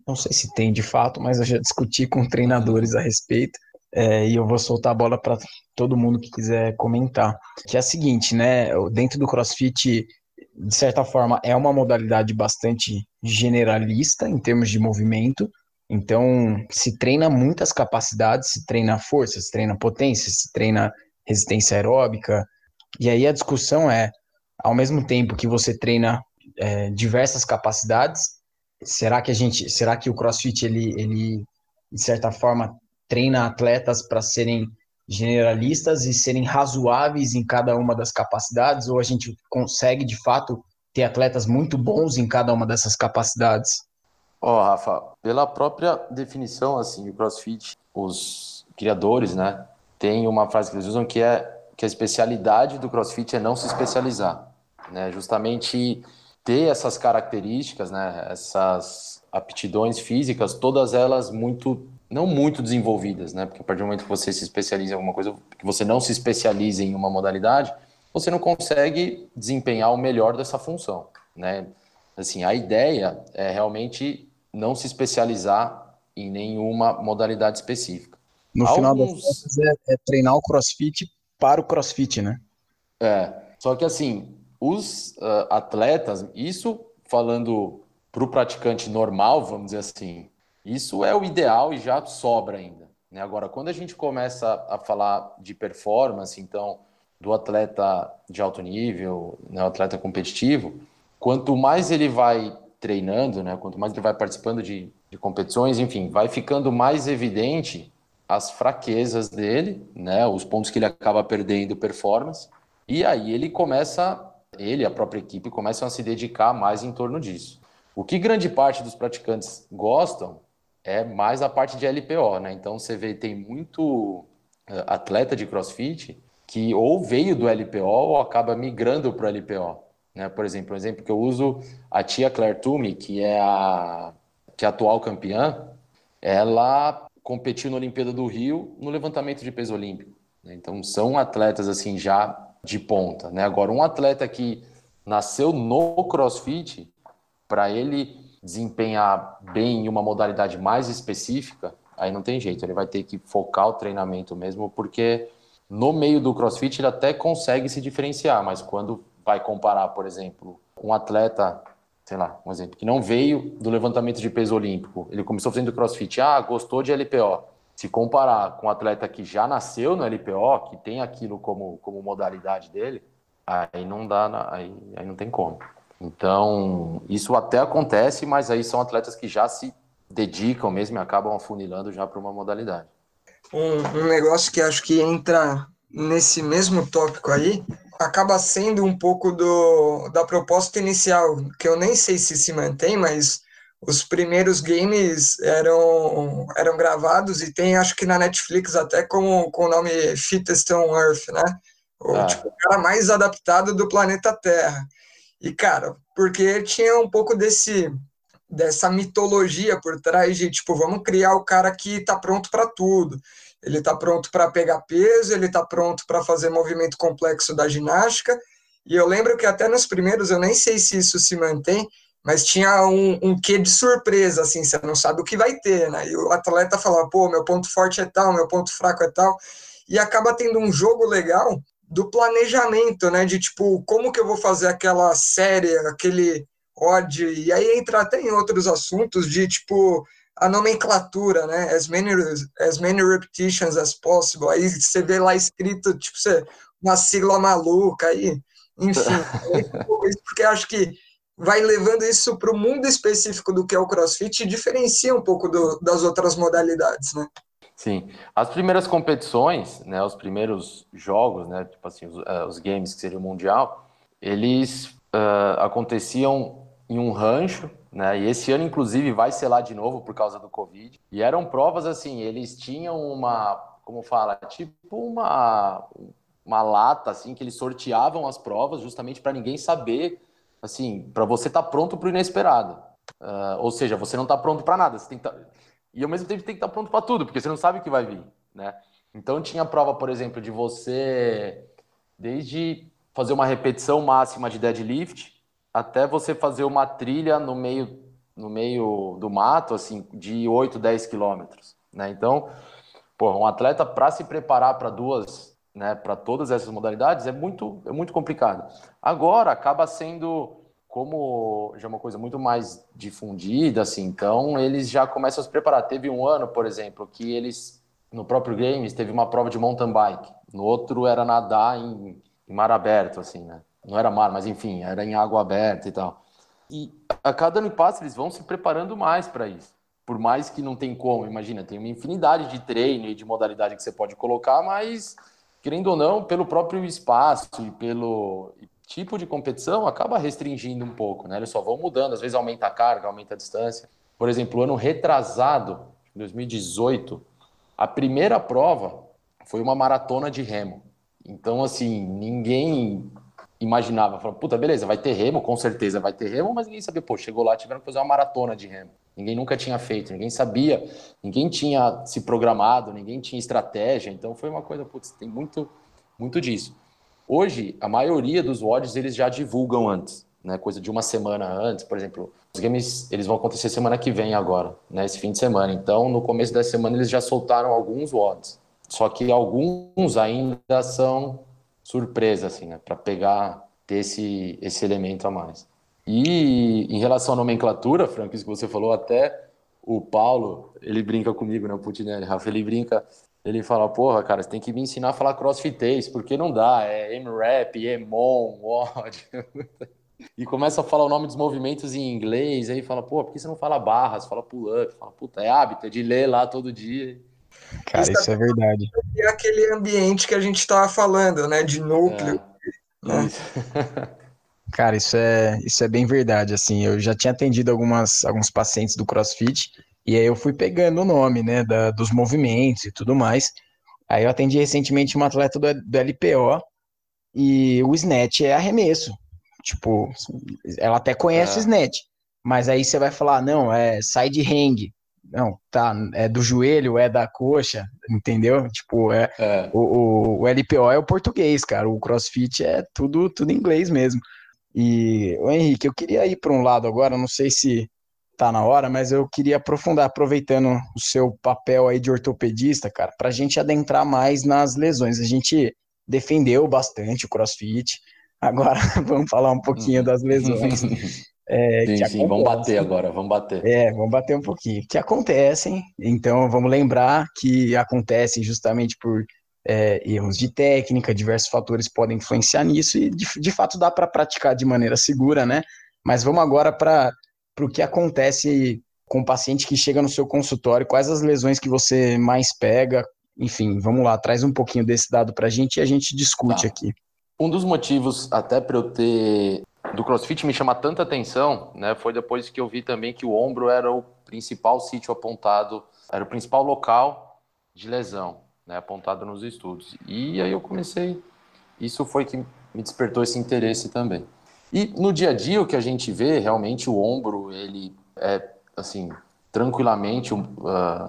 Não sei se tem de fato, mas eu já discuti com treinadores a respeito. É, e eu vou soltar a bola para todo mundo que quiser comentar. Que é a seguinte, né? Dentro do CrossFit de certa forma, é uma modalidade bastante generalista em termos de movimento. Então, se treina muitas capacidades, se treina força, se treina potência, se treina resistência aeróbica. E aí a discussão é, ao mesmo tempo que você treina é, diversas capacidades, será que a gente, será que o CrossFit ele, ele de certa forma treina atletas para serem generalistas e serem razoáveis em cada uma das capacidades, ou a gente consegue de fato ter atletas muito bons em cada uma dessas capacidades? Ó, oh, Rafa, pela própria definição, assim, o CrossFit, os criadores, né, tem uma frase que eles usam que é que a especialidade do CrossFit é não se especializar, né, justamente ter essas características, né, essas aptidões físicas, todas elas muito não muito desenvolvidas, né? Porque a partir do momento que você se especializa em alguma coisa, que você não se especializa em uma modalidade, você não consegue desempenhar o melhor dessa função, né? Assim, a ideia é realmente não se especializar em nenhuma modalidade específica. No Alguns... final das contas, é, é treinar o crossfit para o crossfit, né? É, só que assim, os uh, atletas, isso falando para o praticante normal, vamos dizer assim, isso é o ideal e já sobra ainda. Né? Agora, quando a gente começa a falar de performance, então, do atleta de alto nível, né, o atleta competitivo, quanto mais ele vai treinando, né, quanto mais ele vai participando de, de competições, enfim, vai ficando mais evidente as fraquezas dele, né, os pontos que ele acaba perdendo performance, e aí ele começa, ele, a própria equipe, começam a se dedicar mais em torno disso. O que grande parte dos praticantes gostam é mais a parte de LPO, né? Então você vê, tem muito eh, atleta de crossfit que ou veio do LPO ou acaba migrando para o LPO. Né? Por exemplo, um exemplo que eu uso, a tia Claire Toomey, que é a, que é a atual campeã, ela competiu na Olimpíada do Rio no levantamento de peso olímpico. Né? Então são atletas assim já de ponta. Né? Agora, um atleta que nasceu no crossfit, para ele desempenhar bem em uma modalidade mais específica, aí não tem jeito, ele vai ter que focar o treinamento mesmo, porque no meio do crossfit ele até consegue se diferenciar, mas quando vai comparar, por exemplo, um atleta, sei lá, um exemplo, que não veio do levantamento de peso olímpico, ele começou fazendo crossfit, ah, gostou de LPO. Se comparar com um atleta que já nasceu no LPO, que tem aquilo como, como modalidade dele, aí não dá, aí, aí não tem como. Então, isso até acontece, mas aí são atletas que já se dedicam mesmo e acabam afunilando já para uma modalidade. Um, um, negócio que acho que entra nesse mesmo tópico aí acaba sendo um pouco do, da proposta inicial, que eu nem sei se se mantém, mas os primeiros games eram, eram gravados e tem, acho que na Netflix, até com, com o nome Fittest on Earth, né? O, ah. tipo, o cara mais adaptado do planeta Terra. E, cara, porque tinha um pouco desse dessa mitologia por trás de, tipo, vamos criar o cara que tá pronto para tudo. Ele tá pronto para pegar peso, ele tá pronto para fazer movimento complexo da ginástica. E eu lembro que até nos primeiros, eu nem sei se isso se mantém, mas tinha um, um quê de surpresa, assim, você não sabe o que vai ter, né? E o atleta falava, pô, meu ponto forte é tal, meu ponto fraco é tal. E acaba tendo um jogo legal do planejamento, né? De tipo, como que eu vou fazer aquela série, aquele odd, e aí entra até em outros assuntos de tipo a nomenclatura, né? As many, as many repetitions as possible. Aí você vê lá escrito, tipo, você, uma sigla maluca aí, enfim. porque acho que vai levando isso para o mundo específico do que é o CrossFit e diferencia um pouco do, das outras modalidades, né? Sim, as primeiras competições, né, os primeiros jogos, né, tipo assim, os, uh, os games que seria o mundial, eles uh, aconteciam em um rancho, né, e esse ano inclusive vai ser lá de novo por causa do Covid. E eram provas assim, eles tinham uma, como fala, tipo uma uma lata assim que eles sorteavam as provas justamente para ninguém saber, assim, para você estar tá pronto para o inesperado. Uh, ou seja, você não está pronto para nada, você tem que tá e ao mesmo tempo tem que estar pronto para tudo, porque você não sabe o que vai vir, né? Então tinha prova, por exemplo, de você desde fazer uma repetição máxima de deadlift até você fazer uma trilha no meio no meio do mato, assim, de 8, 10 quilômetros, né? Então, pô, um atleta para se preparar para duas, né, para todas essas modalidades é muito é muito complicado. Agora acaba sendo como já é uma coisa muito mais difundida, assim, então eles já começam a se preparar. Teve um ano, por exemplo, que eles, no próprio Games, teve uma prova de mountain bike. No outro era nadar em, em mar aberto, assim, né? Não era mar, mas enfim, era em água aberta e tal. E a cada ano que passa, eles vão se preparando mais para isso. Por mais que não tem como, imagina, tem uma infinidade de treino e de modalidade que você pode colocar, mas, querendo ou não, pelo próprio espaço e pelo, tipo de competição acaba restringindo um pouco, né? Eles só vão mudando, às vezes aumenta a carga, aumenta a distância. Por exemplo, ano retrasado, 2018, a primeira prova foi uma maratona de remo. Então, assim, ninguém imaginava, falou, puta, beleza, vai ter remo, com certeza vai ter remo, mas ninguém sabia, pô, chegou lá, tiveram que fazer uma maratona de remo. Ninguém nunca tinha feito, ninguém sabia, ninguém tinha se programado, ninguém tinha estratégia, então foi uma coisa, putz, tem muito, muito disso. Hoje, a maioria dos WODs eles já divulgam antes, né? Coisa de uma semana antes, por exemplo. Os games eles vão acontecer semana que vem agora, né? Esse fim de semana. Então, no começo da semana eles já soltaram alguns WODs. Só que alguns ainda são surpresa, assim, né? Para pegar, ter esse, esse elemento a mais. E em relação à nomenclatura, Frank, isso que você falou, até o Paulo, ele brinca comigo, né? O Putinelli, Rafa, ele brinca, ele fala, porra, cara, você tem que me ensinar a falar crossfitês, porque não dá, é M-Rap, Emon, WOD. e começa a falar o nome dos movimentos em inglês, aí fala, pô, por que você não fala barras, fala pull-up? Fala, puta, é hábito, é de ler lá todo dia. Cara, isso, isso é verdade. É aquele ambiente que a gente estava falando, né, de núcleo. É. Né? Cara, isso é, isso é bem verdade, assim, eu já tinha atendido algumas, alguns pacientes do CrossFit, e aí eu fui pegando o nome, né, da, dos movimentos e tudo mais, aí eu atendi recentemente uma atleta do, do LPO, e o snatch é arremesso, tipo, ela até conhece é. o snatch, mas aí você vai falar, não, é side hang, não, tá, é do joelho, é da coxa, entendeu? Tipo, é, é. O, o, o, LPO é o português, cara, o CrossFit é tudo, tudo inglês mesmo. E, o Henrique, eu queria ir para um lado agora, não sei se tá na hora, mas eu queria aprofundar, aproveitando o seu papel aí de ortopedista, cara, para a gente adentrar mais nas lesões. A gente defendeu bastante o CrossFit, agora vamos falar um pouquinho uhum. das lesões. É, sim, sim, vamos bater agora, vamos bater. É, vamos bater um pouquinho. Que acontecem, então vamos lembrar que acontecem justamente por é, erros de técnica, diversos fatores podem influenciar nisso e de, de fato dá para praticar de maneira segura, né? Mas vamos agora para o que acontece com o paciente que chega no seu consultório, quais as lesões que você mais pega, enfim, vamos lá, traz um pouquinho desse dado para a gente e a gente discute tá. aqui. Um dos motivos até para eu ter do CrossFit me chama tanta atenção, né, foi depois que eu vi também que o ombro era o principal sítio apontado, era o principal local de lesão né, apontado nos estudos. E aí eu comecei, isso foi que me despertou esse interesse também. E no dia a dia o que a gente vê, realmente o ombro, ele é assim, tranquilamente uh,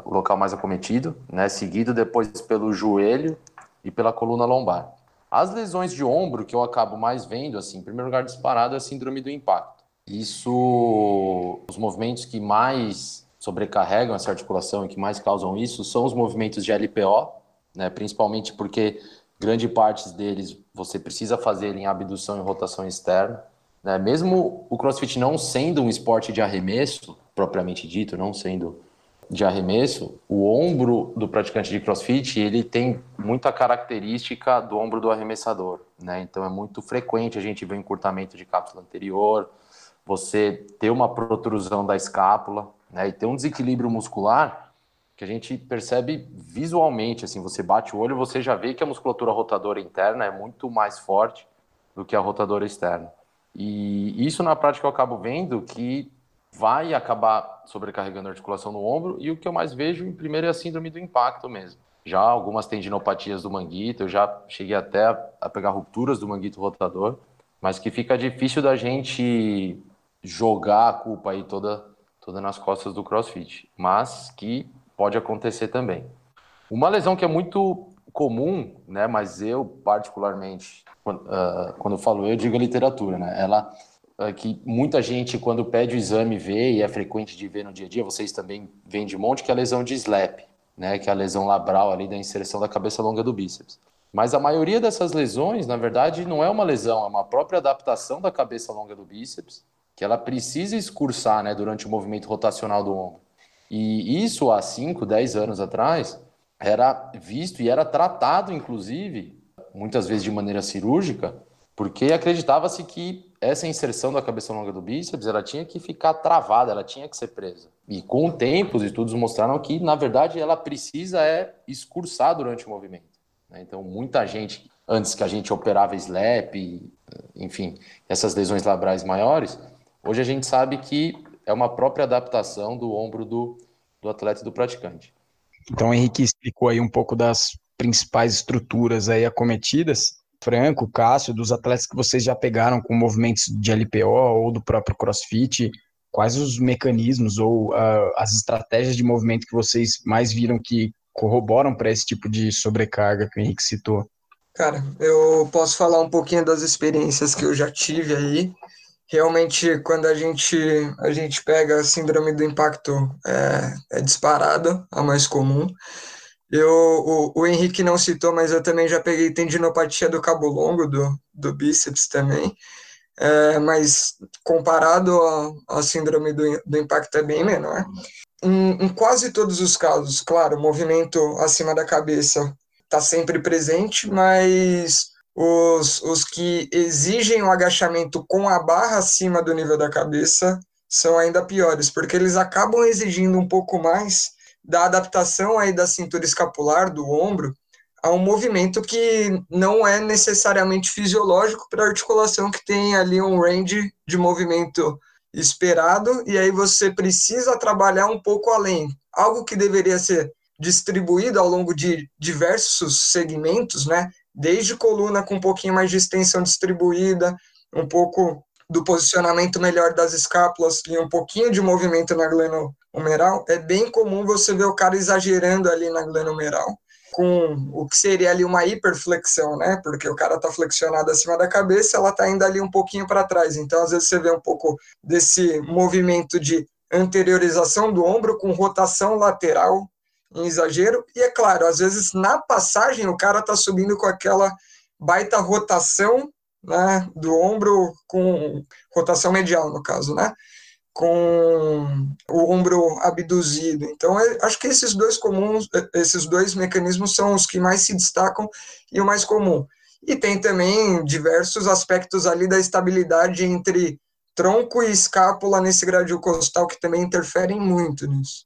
o local mais acometido, né, seguido depois pelo joelho e pela coluna lombar. As lesões de ombro que eu acabo mais vendo, assim, em primeiro lugar disparado é a síndrome do impacto. Isso, os movimentos que mais sobrecarregam essa articulação e que mais causam isso são os movimentos de LPO, né? principalmente porque grande parte deles você precisa fazer em abdução e rotação externa. Né? Mesmo o crossfit não sendo um esporte de arremesso, propriamente dito, não sendo de arremesso, o ombro do praticante de crossfit ele tem muita característica do ombro do arremessador. Né? Então é muito frequente a gente ver encurtamento de cápsula anterior, você ter uma protrusão da escápula né? e ter um desequilíbrio muscular que a gente percebe visualmente, assim, você bate o olho, você já vê que a musculatura rotadora interna é muito mais forte do que a rotadora externa. E isso na prática eu acabo vendo que vai acabar sobrecarregando a articulação no ombro e o que eu mais vejo em primeiro é a síndrome do impacto mesmo. Já algumas tendinopatias do manguito, eu já cheguei até a pegar rupturas do manguito rotador, mas que fica difícil da gente jogar a culpa aí toda toda nas costas do CrossFit, mas que pode acontecer também. Uma lesão que é muito comum, né, mas eu particularmente, quando, uh, quando eu falo eu, digo a literatura, né, ela que muita gente quando pede o exame vê e é frequente de ver no dia a dia, vocês também veem de monte que é a lesão de SLAP, né, que é a lesão labral ali da inserção da cabeça longa do bíceps. Mas a maioria dessas lesões, na verdade, não é uma lesão, é uma própria adaptação da cabeça longa do bíceps, que ela precisa excursar, né, durante o movimento rotacional do ombro. E isso há 5, 10 anos atrás era visto e era tratado, inclusive, muitas vezes de maneira cirúrgica, porque acreditava-se que essa inserção da cabeça longa do bíceps ela tinha que ficar travada, ela tinha que ser presa. E com o tempo, os estudos mostraram que, na verdade, ela precisa é excursar durante o movimento. Né? Então, muita gente, antes que a gente operava SLAP, enfim, essas lesões labrais maiores, hoje a gente sabe que é uma própria adaptação do ombro do, do atleta e do praticante. Então, o Henrique explicou aí um pouco das principais estruturas aí acometidas. Franco, Cássio, dos atletas que vocês já pegaram com movimentos de LPO ou do próprio CrossFit, quais os mecanismos ou uh, as estratégias de movimento que vocês mais viram que corroboram para esse tipo de sobrecarga que o Henrique citou? Cara, eu posso falar um pouquinho das experiências que eu já tive aí realmente quando a gente a gente pega a síndrome do impacto é, é disparada a mais comum Eu, o, o Henrique não citou, mas eu também já peguei tendinopatia do cabo longo, do, do bíceps também. É, mas comparado à síndrome do, do impacto é bem menor. Em, em, quase todos os casos, claro, o movimento acima da cabeça está sempre presente, mas os, os que exigem o agachamento com a barra acima do nível da cabeça são ainda piores, porque eles acabam exigindo um pouco mais da adaptação aí da cintura escapular, do ombro, a um movimento que não é necessariamente fisiológico para a articulação que tem ali um range de movimento esperado, e aí você precisa trabalhar um pouco além. Algo que deveria ser distribuído ao longo de diversos segmentos, né? Desde coluna com um pouquinho mais de extensão distribuída, um pouco do posicionamento melhor das escápulas e um pouquinho de movimento na glenohumeral, é bem comum você ver o cara exagerando ali na glenohumeral, com o que seria ali uma hiperflexão, né? Porque o cara tá flexionado acima da cabeça, ela tá indo ali um pouquinho para trás. Então, às vezes você vê um pouco desse movimento de anteriorização do ombro com rotação lateral em exagero. E é claro, às vezes na passagem o cara tá subindo com aquela baita rotação né, do ombro com rotação medial, no caso, né? Com o ombro abduzido. Então, é, acho que esses dois comuns, esses dois mecanismos são os que mais se destacam e o mais comum. E tem também diversos aspectos ali da estabilidade entre tronco e escápula nesse gradil costal que também interferem muito nisso.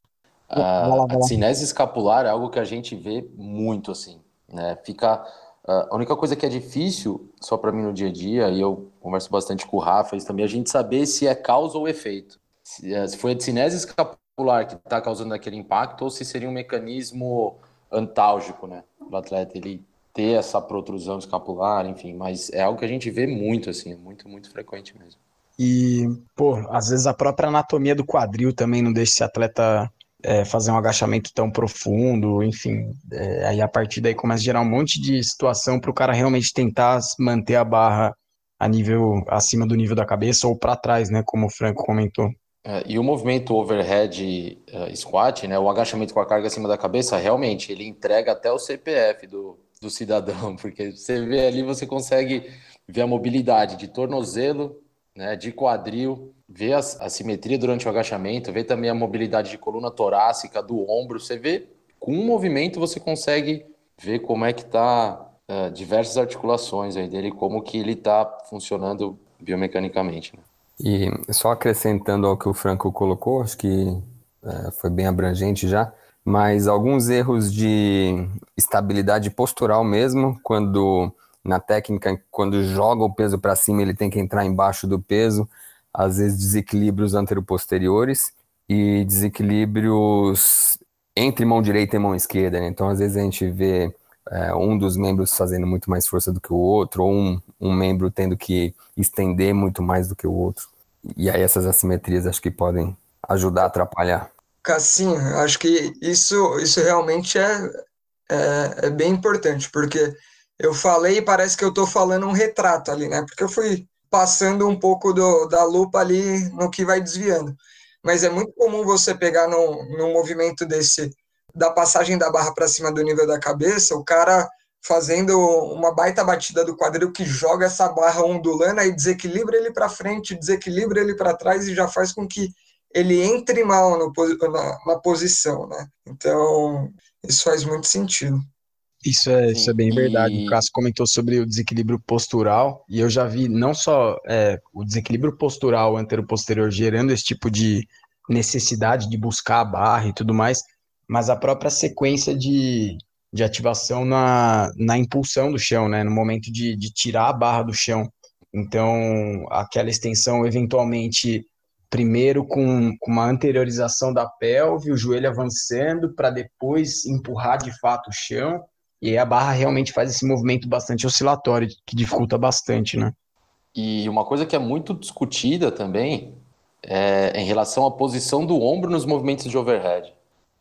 A, a cinese escapular é algo que a gente vê muito assim, né? Fica a única coisa que é difícil, só para mim no dia a dia, e eu converso bastante com o Rafa, isso também, a gente saber se é causa ou efeito. Se, se foi a cinese escapular que está causando aquele impacto, ou se seria um mecanismo antálgico, né? Do atleta, ele ter essa protrusão escapular, enfim, mas é algo que a gente vê muito, assim, muito, muito frequente mesmo. E, pô, às vezes a própria anatomia do quadril também não deixa esse atleta é, fazer um agachamento tão profundo, enfim. É, aí a partir daí começa a gerar um monte de situação para o cara realmente tentar manter a barra a nível acima do nível da cabeça ou para trás, né? Como o Franco comentou. É, e o movimento overhead uh, squat, né? O agachamento com a carga acima da cabeça, realmente ele entrega até o CPF do, do cidadão, porque você vê ali, você consegue ver a mobilidade de tornozelo, né? De quadril vê a, a simetria durante o agachamento, vê também a mobilidade de coluna torácica, do ombro. Você vê, com um movimento, você consegue ver como é que está é, diversas articulações aí dele, como que ele está funcionando biomecanicamente. Né? E só acrescentando ao que o Franco colocou, acho que é, foi bem abrangente já, mas alguns erros de estabilidade postural mesmo, quando na técnica, quando joga o peso para cima, ele tem que entrar embaixo do peso, às vezes desequilíbrios anteroposteriores e desequilíbrios entre mão direita e mão esquerda. Né? Então, às vezes a gente vê é, um dos membros fazendo muito mais força do que o outro, ou um, um membro tendo que estender muito mais do que o outro. E aí essas assimetrias acho que podem ajudar a atrapalhar. Cassim, acho que isso, isso realmente é, é, é bem importante, porque eu falei e parece que eu estou falando um retrato ali, né? Porque eu fui passando um pouco do, da lupa ali no que vai desviando. Mas é muito comum você pegar num, num movimento desse, da passagem da barra para cima do nível da cabeça, o cara fazendo uma baita batida do quadril que joga essa barra ondulando e desequilibra ele para frente, desequilibra ele para trás e já faz com que ele entre mal no, na, na posição, né? Então, isso faz muito sentido. Isso é, isso é bem verdade. O Cássio comentou sobre o desequilíbrio postural, e eu já vi não só é, o desequilíbrio postural antero-posterior gerando esse tipo de necessidade de buscar a barra e tudo mais, mas a própria sequência de, de ativação na, na impulsão do chão, né? No momento de, de tirar a barra do chão. Então, aquela extensão eventualmente primeiro com, com, uma anteriorização da pelve, o joelho avançando, para depois empurrar de fato o chão, e aí a barra realmente faz esse movimento bastante oscilatório, que dificulta bastante, né? E uma coisa que é muito discutida também é em relação à posição do ombro nos movimentos de overhead.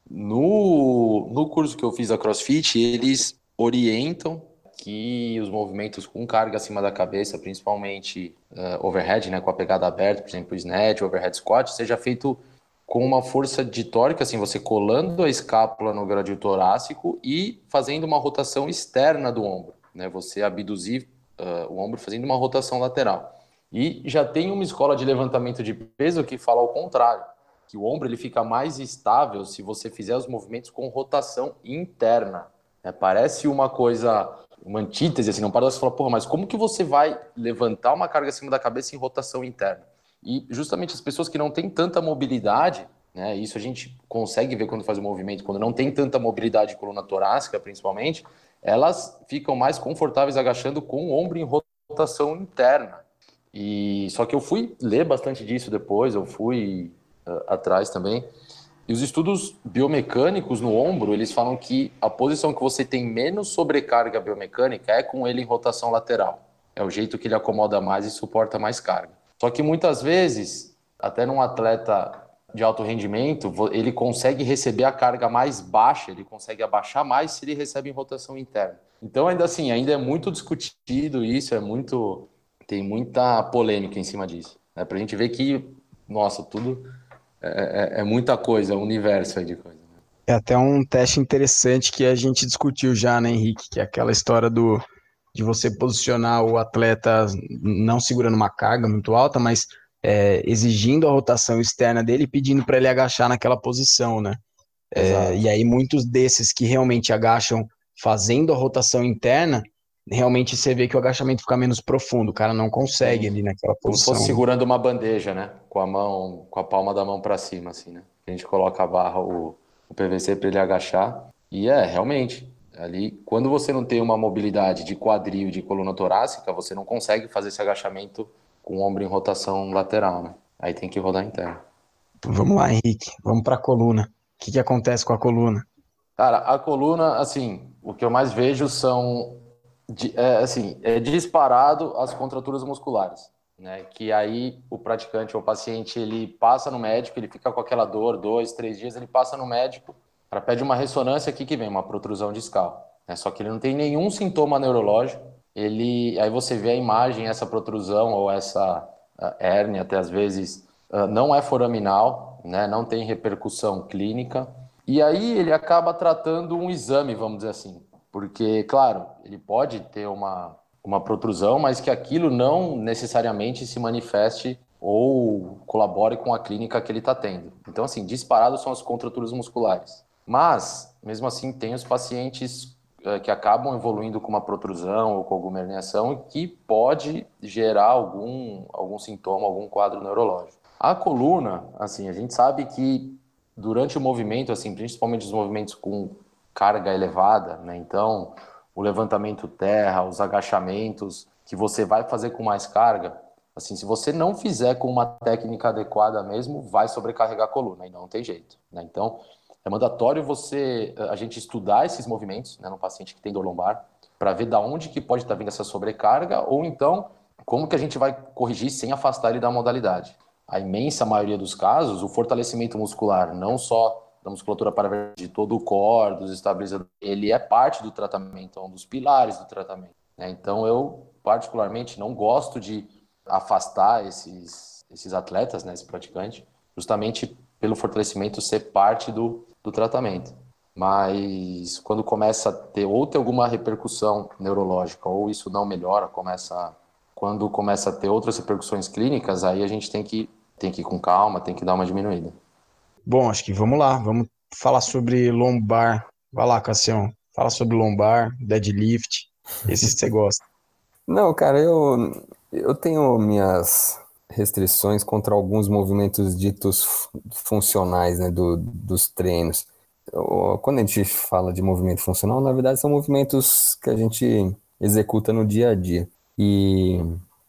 No, no curso que eu fiz da CrossFit, eles orientam que os movimentos com carga acima da cabeça, principalmente uh, overhead, né, com a pegada aberta, por exemplo, snatch, overhead squat, seja feito com uma força de torque, assim, você colando a escápula no gradil torácico e fazendo uma rotação externa do ombro, né? Você abduzir uh, o ombro fazendo uma rotação lateral. E já tem uma escola de levantamento de peso que fala ao contrário, que o ombro ele fica mais estável se você fizer os movimentos com rotação interna. É, parece uma coisa, uma antítese, assim, não para você falar, porra, mas como que você vai levantar uma carga acima da cabeça em rotação interna? E justamente as pessoas que não têm tanta mobilidade, né, isso a gente consegue ver quando faz o movimento, quando não tem tanta mobilidade de coluna torácica, principalmente, elas ficam mais confortáveis agachando com o ombro em rotação interna. E só que eu fui ler bastante disso depois, eu fui uh, atrás também. E os estudos biomecânicos no ombro, eles falam que a posição que você tem menos sobrecarga biomecânica é com ele em rotação lateral. É o jeito que ele acomoda mais e suporta mais carga. Só que muitas vezes, até num atleta de alto rendimento, ele consegue receber a carga mais baixa, ele consegue abaixar mais se ele recebe em rotação interna. Então, ainda assim, ainda é muito discutido isso, é muito tem muita polêmica em cima disso. Né? Para a gente ver que, nossa, tudo é, é, é muita coisa, é um universo aí de coisa. Né? É até um teste interessante que a gente discutiu já, né, Henrique? Que é aquela história do de você posicionar o atleta não segurando uma carga muito alta, mas é, exigindo a rotação externa dele e pedindo para ele agachar naquela posição, né? É, e aí muitos desses que realmente agacham fazendo a rotação interna, realmente você vê que o agachamento fica menos profundo, o cara não consegue ali naquela posição. Como se fosse segurando uma bandeja, né? Com a mão, com a palma da mão para cima, assim, né? A gente coloca a barra, o, o PVC para ele agachar. E é, realmente, ali, quando você não tem uma mobilidade de quadril, de coluna torácica, você não consegue fazer esse agachamento com o ombro em rotação lateral, né? Aí tem que rodar interno. Vamos lá, Henrique, vamos para a coluna. O que, que acontece com a coluna? Cara, a coluna, assim, o que eu mais vejo são é, assim, é disparado as contraturas musculares, né? Que aí o praticante ou o paciente ele passa no médico, ele fica com aquela dor, dois, três dias, ele passa no médico para pede uma ressonância aqui que vem uma protrusão discal, né? Só que ele não tem nenhum sintoma neurológico. Ele, aí você vê a imagem, essa protrusão ou essa hérnia, até às vezes não é foraminal, né? Não tem repercussão clínica. E aí ele acaba tratando um exame, vamos dizer assim, porque, claro, ele pode ter uma, uma protrusão, mas que aquilo não necessariamente se manifeste ou colabore com a clínica que ele está tendo. Então, assim, disparados são as contraturas musculares. Mas, mesmo assim, tem os pacientes uh, que acabam evoluindo com uma protrusão ou com alguma herniação que pode gerar algum, algum sintoma, algum quadro neurológico. A coluna, assim, a gente sabe que durante o movimento, assim, principalmente os movimentos com carga elevada, né? Então, o levantamento terra, os agachamentos que você vai fazer com mais carga, assim, se você não fizer com uma técnica adequada mesmo, vai sobrecarregar a coluna e não tem jeito, né? Então, é mandatório você a gente estudar esses movimentos, né, no paciente que tem dor lombar, para ver da onde que pode estar tá vindo essa sobrecarga ou então como que a gente vai corrigir sem afastar ele da modalidade. A imensa maioria dos casos, o fortalecimento muscular, não só da musculatura paravertebral, de todo o core, dos estabilizadores, ele é parte do tratamento, é um dos pilares do tratamento. Né? Então, eu, particularmente, não gosto de afastar esses, esses atletas, né, esse praticante, justamente pelo fortalecimento ser parte do, do tratamento. Mas quando começa a ter ou ter alguma repercussão neurológica ou isso não melhora, começa quando começa a ter outras repercussões clínicas, aí a gente tem que tem que ir com calma, tem que dar uma diminuída. Bom, acho que vamos lá, vamos falar sobre lombar. Vai lá, Cassião, fala sobre lombar, deadlift, esses que você gosta. Não, cara, eu, eu tenho minhas restrições contra alguns movimentos ditos funcionais, né, do, dos treinos. Quando a gente fala de movimento funcional, na verdade são movimentos que a gente executa no dia a dia. E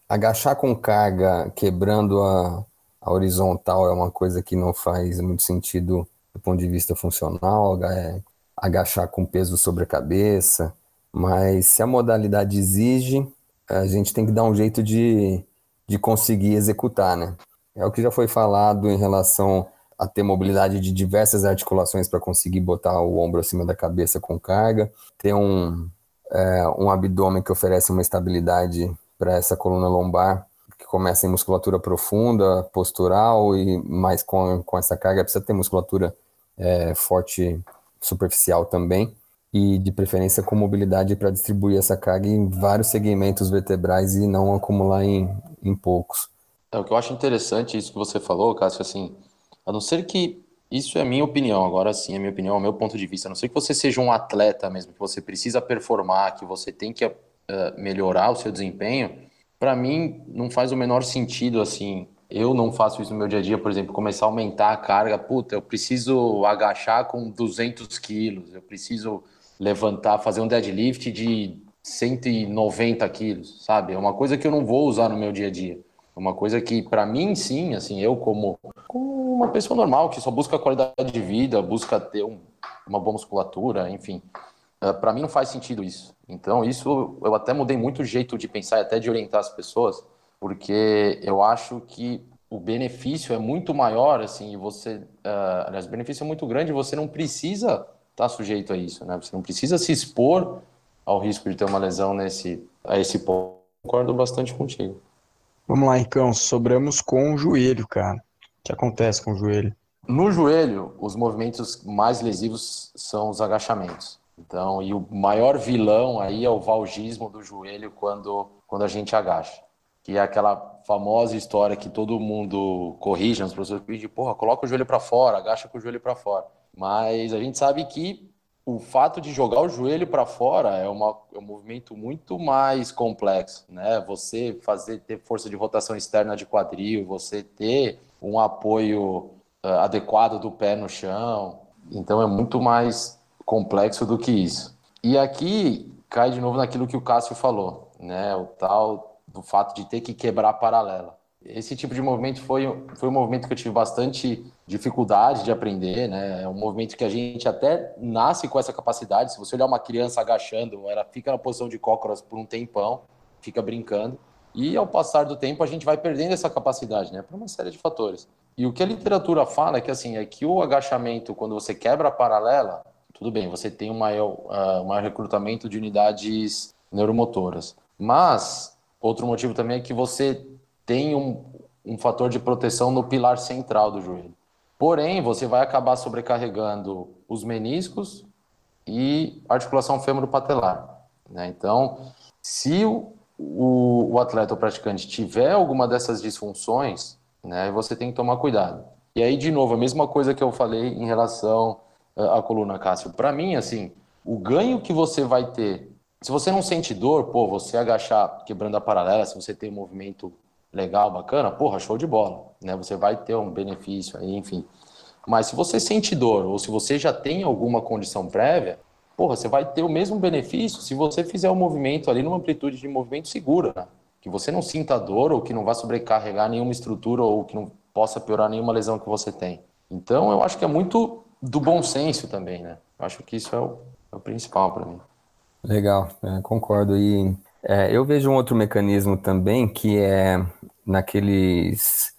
agachar com carga, quebrando a, a horizontal é uma coisa que não faz muito sentido do ponto de vista funcional, é agachar com peso sobre a cabeça, mas se a modalidade exige, a gente tem que dar um jeito de, de conseguir executar, né? É o que já foi falado em relação a ter mobilidade de diversas articulações para conseguir botar o ombro acima da cabeça com carga, ter um, é, um abdômen que oferece uma estabilidade para essa coluna lombar, começa em musculatura profunda, postural e mais com, com essa carga precisa ter musculatura é, forte superficial também e de preferência com mobilidade para distribuir essa carga em vários segmentos vertebrais e não acumular em, em poucos. É, o que eu acho interessante isso que você falou, Cássio, assim, a não ser que isso é minha opinião, agora sim, é minha opinião, é meu ponto de vista. A não ser que você seja um atleta mesmo, que você precisa performar, que você tem que uh, melhorar o seu desempenho, para mim não faz o menor sentido assim. Eu não faço isso no meu dia a dia, por exemplo, começar a aumentar a carga. Puta, eu preciso agachar com 200 quilos, eu preciso levantar, fazer um deadlift de 190 quilos, sabe? É uma coisa que eu não vou usar no meu dia a dia. É uma coisa que, para mim, sim, assim, eu como, como, uma pessoa normal que só busca qualidade de vida, busca ter um, uma boa musculatura, enfim, uh, para mim não faz sentido isso. Então, isso eu até mudei muito o jeito de pensar e até de orientar as pessoas, porque eu acho que o benefício é muito maior, assim, e você, uh, aliás, o benefício é muito grande, você não precisa estar tá sujeito a isso, né? Você não precisa se expor ao risco de ter uma lesão nesse, a esse ponto. Concordo bastante contigo. Vamos lá, então, sobramos com o joelho, cara. O que acontece com o joelho? No joelho, os movimentos mais lesivos são os agachamentos. Então, e o maior vilão aí é o valgismo do joelho quando, quando a gente agacha. Que é aquela famosa história que todo mundo corrige, os professores pedem, porra, coloca o joelho para fora, agacha com o joelho para fora. Mas a gente sabe que o fato de jogar o joelho para fora é, uma, é um movimento muito mais complexo, né? Você fazer ter força de rotação externa de quadril, você ter um apoio uh, adequado do pé no chão, então é muito mais complexo do que isso. E aqui cai de novo naquilo que o Cássio falou, né? O tal do fato de ter que quebrar a paralela. Esse tipo de movimento foi, foi um movimento que eu tive bastante dificuldade de aprender, né? É um movimento que a gente até nasce com essa capacidade. Se você olhar uma criança agachando, ela fica na posição de cócoras por um tempão, fica brincando. E ao passar do tempo a gente vai perdendo essa capacidade, né? Por uma série de fatores. E o que a literatura fala é que assim, é que o agachamento, quando você quebra a paralela, tudo bem, você tem um maior, uh, maior recrutamento de unidades neuromotoras. Mas, outro motivo também é que você tem um, um fator de proteção no pilar central do joelho. Porém, você vai acabar sobrecarregando os meniscos e articulação fêmuro-patelar. Né? Então, se o, o, o, atleta ou praticante tiver alguma dessas disfunções, né, você tem que tomar cuidado. E aí, de novo, a mesma coisa que eu falei em relação a coluna, Cássio. Para mim, assim, o ganho que você vai ter, se você não sente dor, pô, você agachar quebrando a paralela, se você tem um movimento legal, bacana, porra, show de bola, né? Você vai ter um benefício aí, enfim. Mas se você sente dor ou se você já tem alguma condição prévia, porra, você vai ter o mesmo benefício se você fizer o um movimento ali numa amplitude de movimento segura, né? que você não sinta dor ou que não vá sobrecarregar nenhuma estrutura ou que não possa piorar nenhuma lesão que você tem. Então, eu acho que é muito do bom senso também, né? Acho que isso é o, é o principal para mim. Legal, é, concordo. E é, eu vejo um outro mecanismo também que é naqueles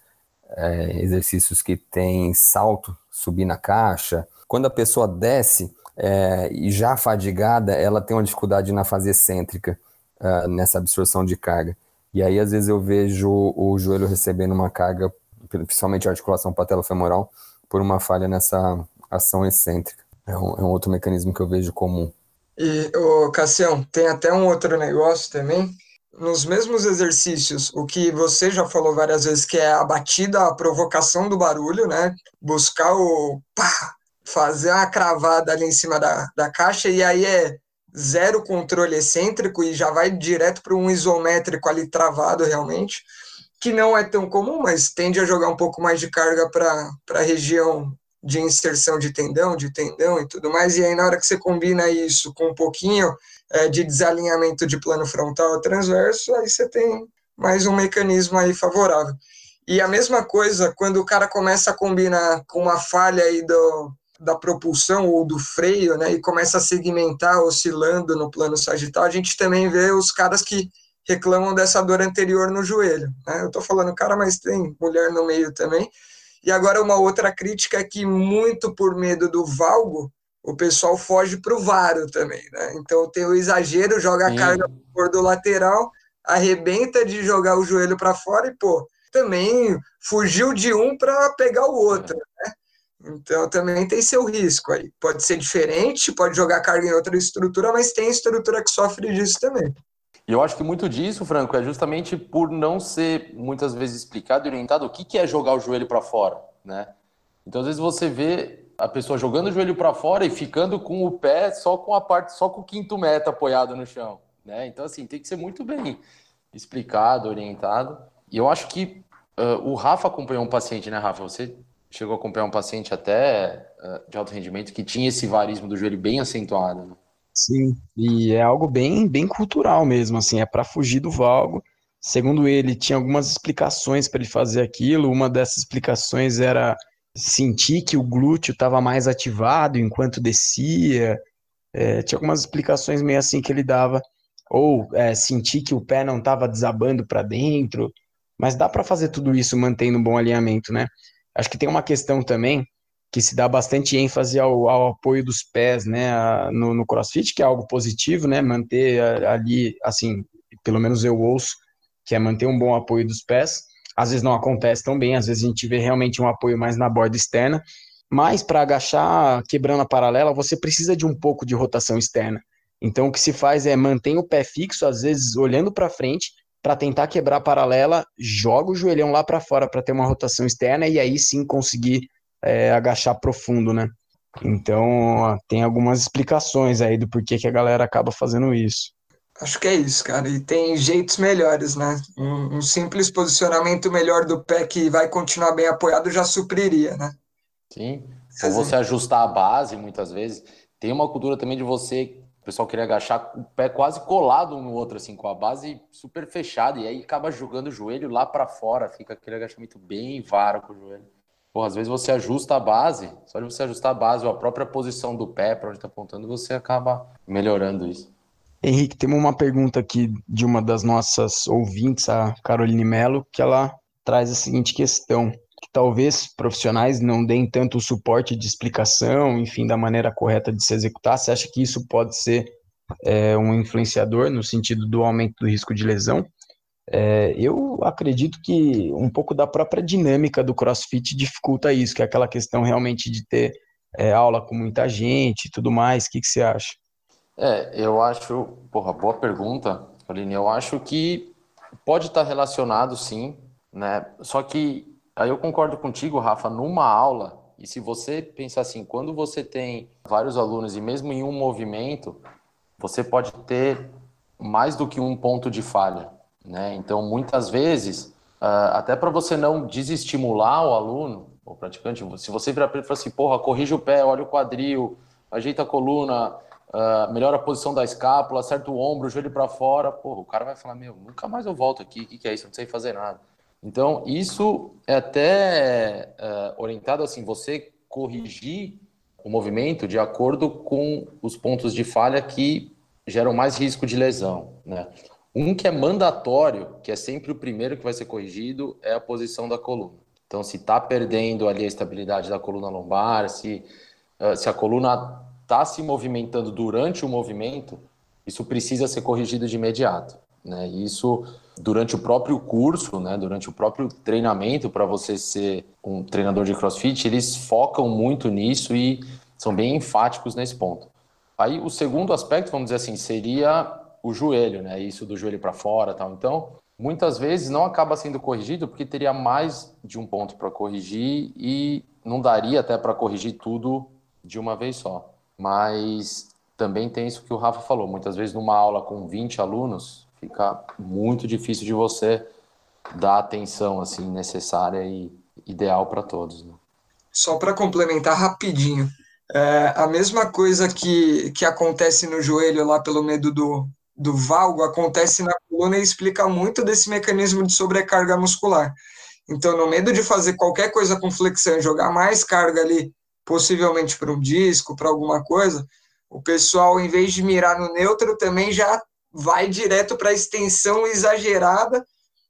é, exercícios que tem salto, subir na caixa. Quando a pessoa desce é, e já fadigada, ela tem uma dificuldade na fase excêntrica, uh, nessa absorção de carga. E aí, às vezes, eu vejo o joelho recebendo uma carga, principalmente a articulação patelofemoral, por uma falha nessa ação excêntrica. É um, é um outro mecanismo que eu vejo comum. E, ô, Cassião, tem até um outro negócio também. Nos mesmos exercícios, o que você já falou várias vezes, que é a batida, a provocação do barulho, né? Buscar o pá, fazer uma cravada ali em cima da, da caixa, e aí é zero controle excêntrico e já vai direto para um isométrico ali travado realmente, que não é tão comum, mas tende a jogar um pouco mais de carga para a região de inserção de tendão, de tendão e tudo mais, e aí na hora que você combina isso com um pouquinho é, de desalinhamento de plano frontal transverso, aí você tem mais um mecanismo aí favorável. E a mesma coisa quando o cara começa a combinar com uma falha aí do, da propulsão ou do freio, né, e começa a segmentar oscilando no plano sagital, a gente também vê os caras que reclamam dessa dor anterior no joelho. Né? Eu tô falando cara, mas tem mulher no meio também. E agora uma outra crítica é que muito por medo do valgo, o pessoal foge para o varo também, né? Então tem o exagero, joga a carga por do lateral, arrebenta de jogar o joelho para fora e, pô, também fugiu de um para pegar o outro, né? Então também tem seu risco aí. Pode ser diferente, pode jogar carga em outra estrutura, mas tem estrutura que sofre disso também. E eu acho que muito disso, Franco, é justamente por não ser muitas vezes explicado e orientado o que, é jogar o joelho para fora, né? Então às vezes você vê a pessoa jogando o joelho para fora e ficando com o pé só com a parte, só com o quinto metro apoiado no chão, né? Então assim tem que ser muito bem explicado, orientado. E eu acho que uh, o Rafa acompanhou um paciente, né, Rafa? Você chegou a acompanhar um paciente até uh, de alto rendimento que tinha esse varismo do joelho bem acentuado, né? Sim, e é algo bem, bem cultural mesmo, assim, é para fugir do valgo. Segundo ele, tinha algumas explicações para ele fazer aquilo. Uma dessas explicações era sentir que o glúteo estava mais ativado enquanto descia. É, tinha algumas explicações meio assim que ele dava, ou é, sentir que o pé não estava desabando para dentro. Mas dá para fazer tudo isso mantendo um bom alinhamento, né? Acho que tem uma questão também que se dá bastante ênfase ao, ao apoio dos pés, né, no, no, CrossFit, que é algo positivo, né, manter ali, assim, pelo menos eu ouço, que é manter um bom apoio dos pés. Às vezes não acontece tão bem, às vezes a gente vê realmente um apoio mais na borda externa, mas para agachar quebrando a paralela, você precisa de um pouco de rotação externa. Então o que se faz é mantém o pé fixo, às vezes olhando para frente, para tentar quebrar a paralela, joga o joelhão lá para fora para ter uma rotação externa e aí sim conseguir é, agachar profundo, né? Então tem algumas explicações aí do porquê que a galera acaba fazendo isso. Acho que é isso, cara. E tem jeitos melhores, né? Um, um, simples posicionamento melhor do pé que vai continuar bem apoiado já supriria, né? Sim. Ou você ajustar a base, muitas vezes. Tem uma cultura também de você pessoal queria agachar o pé quase colado um no outro, assim, com a base super fechada, e aí acaba jogando o joelho lá para fora, fica aquele agachamento bem varo com o joelho. Às vezes você ajusta a base, só de você ajustar a base ou a própria posição do pé para onde está apontando, você acaba melhorando isso. Henrique, temos uma pergunta aqui de uma das nossas ouvintes, a Caroline Mello, que ela traz a seguinte questão que talvez profissionais não deem tanto suporte de explicação, enfim, da maneira correta de se executar. Você acha que isso pode ser é, um influenciador no sentido do aumento do risco de lesão? É, eu acredito que um pouco da própria dinâmica do CrossFit dificulta isso, que é aquela questão realmente de ter é, aula com muita gente e tudo mais. O que, que você acha? É, eu acho, porra, boa pergunta, Aline. Eu acho que pode estar relacionado, sim, né? Só que Aí eu concordo contigo, Rafa, numa aula, e se você pensar assim, quando você tem vários alunos e mesmo em um movimento, você pode ter mais do que um ponto de falha, né? Então, muitas vezes, ah, até para você não desestimular o aluno, o praticante, se você virar para ele e falar assim, porra, corrige o pé, olha o quadril, ajeita a coluna, uh, melhora a posição da escápula, acerta o ombro, o joelho para fora, porra, o cara vai falar, meu, nunca mais eu volto aqui, o que, que é isso? Não sei fazer nada. Então, isso é até uh, orientado assim, você corrigir o movimento de acordo com os pontos de falha que geram mais risco de lesão, né? Um que é mandatório, que é sempre o primeiro que vai ser corrigido, é a posição da coluna. Então, se está perdendo ali a estabilidade da coluna lombar, se, uh, se a coluna está se movimentando durante o movimento, isso precisa ser corrigido de imediato. Né? Isso durante o próprio curso, né, durante o próprio treinamento para você ser um treinador de CrossFit, eles focam muito nisso e são bem enfáticos nesse ponto. Aí o segundo aspecto, vamos dizer assim, seria o joelho, né? Isso do joelho para fora, tal. Então, muitas vezes não acaba sendo corrigido porque teria mais de um ponto para corrigir e não daria até para corrigir tudo de uma vez só. Mas também tem isso que o Rafa falou, muitas vezes numa aula com 20 alunos, fica muito difícil de você dar a atenção assim necessária e ideal para todos. Né? Só para complementar rapidinho, é, a mesma coisa que, que acontece no joelho lá pelo medo do, do valgo acontece na coluna e explica muito desse mecanismo de sobrecarga muscular. Então, no medo de fazer qualquer coisa com flexão, jogar mais carga ali, possivelmente para um disco, para alguma coisa, o pessoal, em vez de mirar no neutro, também já vai direto para a extensão exagerada,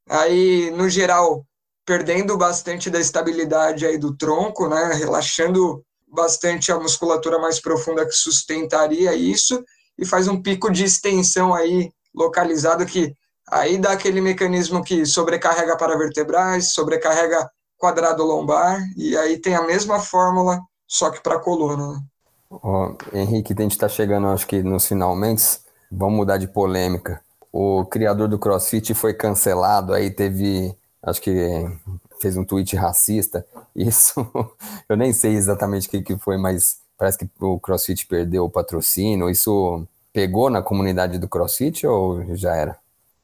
aí, no geral, perdendo bastante da estabilidade aí do tronco, né, relaxando bastante a musculatura mais profunda que sustentaria isso, e faz um pico de extensão aí localizado que aí dá aquele mecanismo que sobrecarrega para vertebrais, sobrecarrega quadrado lombar, e aí tem a mesma fórmula, só que para coluna. Né? Henrique, a gente está chegando, acho que nos finalmente, vamos mudar de polêmica. O criador do CrossFit foi cancelado, aí teve, acho que fez um tweet racista. Isso, eu nem sei exatamente o que, que foi, mas parece que o CrossFit perdeu o patrocínio. Isso pegou na comunidade do CrossFit ou já era?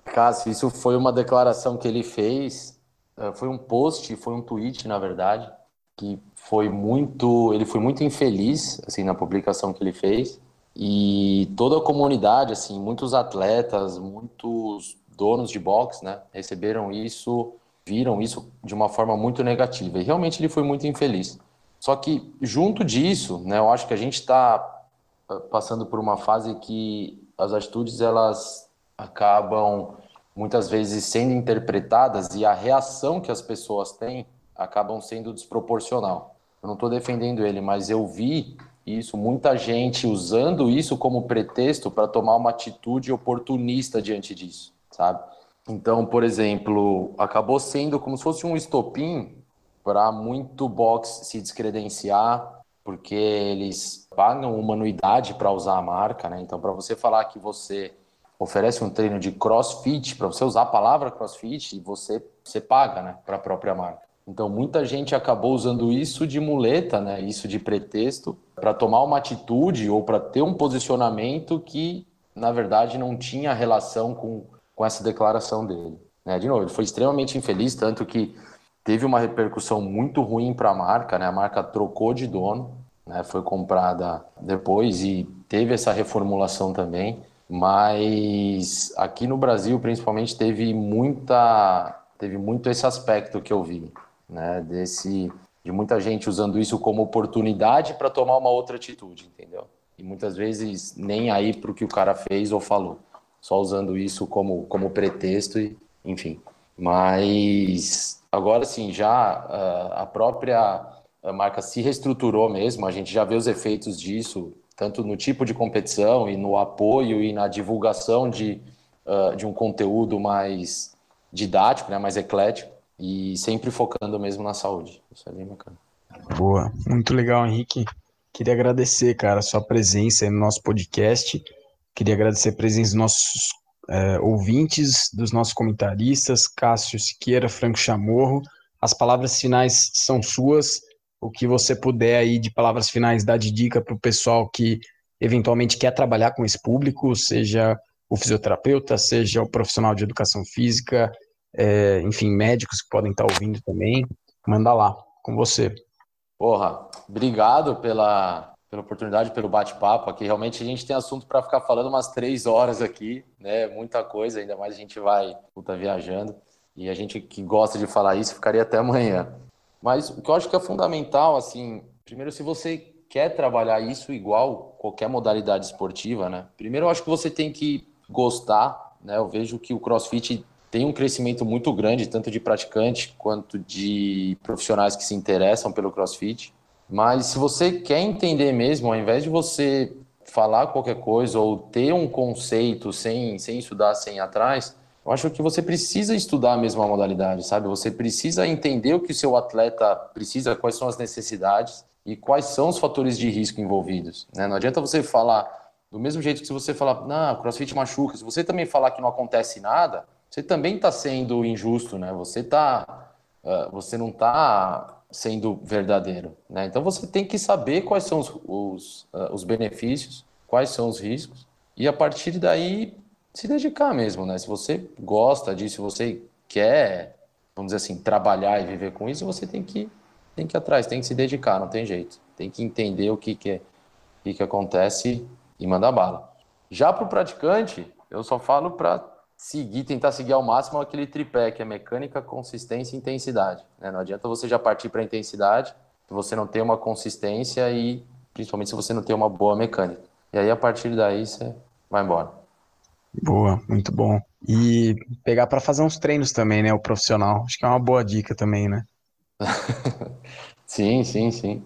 Cássio, isso foi uma declaração que ele fez, eh, foi um post, foi um tweet, na verdade, que foi muito, ele foi muito infeliz, assim, na publicação que ele fez, e toda a comunidade, assim, muitos atletas, muitos donos de box, né, receberam isso, viram isso de uma forma muito negativa, e realmente ele foi muito infeliz. Só que, junto disso, né, eu acho que a gente está eh, passando por uma fase que as atitudes, elas acabam muitas vezes sendo interpretadas e a reação que as pessoas têm acabam sendo desproporcional. Eu não estou defendendo ele, mas eu vi isso, muita gente usando isso como pretexto para tomar uma atitude oportunista diante disso, sabe? Então, por exemplo, acabou sendo como se fosse um estopim para muito box se descredenciar, porque eles pagam uma anuidade para usar a marca, né? Então, para você falar que você oferece um treino de crossfit, para você usar a palavra crossfit, você, você paga né, para a própria marca. Então, muita gente acabou usando isso de muleta, né, isso de pretexto, para tomar uma atitude ou para ter um posicionamento que, na verdade, não tinha relação com, com essa declaração dele. Né? De novo, ele foi extremamente infeliz, tanto que teve uma repercussão muito ruim para a marca, né? a marca trocou de dono, né? foi comprada depois e teve essa reformulação também mas aqui no Brasil principalmente teve muita teve muito esse aspecto que eu vi né desse de muita gente usando isso como oportunidade para tomar uma outra atitude entendeu e muitas vezes nem aí para o que o cara fez ou falou só usando isso como como pretexto e enfim mas agora sim já ah, a própria marca se reestruturou mesmo a gente já vê os efeitos disso tanto no tipo de competição e no apoio e na divulgação de, uh, de um conteúdo mais didático, né, mais eclético e sempre focando mesmo na saúde. Isso é bem bacana. Boa, muito legal, Henrique. Queria agradecer, cara, a sua presença no nosso podcast. Queria agradecer a presença dos nossos é, ouvintes, dos nossos comentaristas, Cássio Siqueira, Franco Chamorro. As palavras finais são suas o que você puder aí de palavras finais dar de dica para o pessoal que eventualmente quer trabalhar com esse público, seja o fisioterapeuta, seja o profissional de educação física, é, enfim, médicos que podem estar ouvindo também, manda lá, com você. Porra, obrigado pela, pela oportunidade, pelo bate-papo aqui. Realmente a gente tem assunto para ficar falando umas três horas aqui, né? Muita coisa, ainda mais a gente vai puta, viajando. E a gente que gosta de falar isso ficaria até amanhã. Mas o que eu acho que é fundamental, assim, primeiro, se você quer trabalhar isso igual qualquer modalidade esportiva, né? Primeiro, eu acho que você tem que gostar, né? Eu vejo que o CrossFit tem um crescimento muito grande, tanto de praticante quanto de profissionais que se interessam pelo CrossFit. Mas se você quer entender mesmo, ao invés de você falar qualquer coisa ou ter um conceito sem, sem estudar, sem ir atrás, eu acho que você precisa estudar a mesma modalidade, sabe? Você precisa entender o que o seu atleta precisa, quais são as necessidades e quais são os fatores de risco envolvidos. Né? Não adianta você falar do mesmo jeito que se você falar, não, crossfit machuca, se você também falar que não acontece nada, você também está sendo injusto, né? Você tá, uh, você não está sendo verdadeiro, né? Então você tem que saber quais são os, os, uh, os benefícios, quais são os riscos e a partir daí se dedicar mesmo, né? Se você gosta disso, se você quer, vamos dizer assim, trabalhar e viver com isso, você tem que tem que ir atrás, tem que se dedicar, não tem jeito. Tem que entender o que que, é, o que, que acontece e mandar bala. Já para o praticante, eu só falo para seguir, tentar seguir ao máximo aquele tripé que é mecânica, consistência e intensidade. Né? Não adianta você já partir para a intensidade se você não tem uma consistência e principalmente se você não tem uma boa mecânica. E aí a partir daí você vai embora. Boa, muito bom. E pegar para fazer uns treinos também, né? O profissional. Acho que é uma boa dica também, né? sim, sim, sim.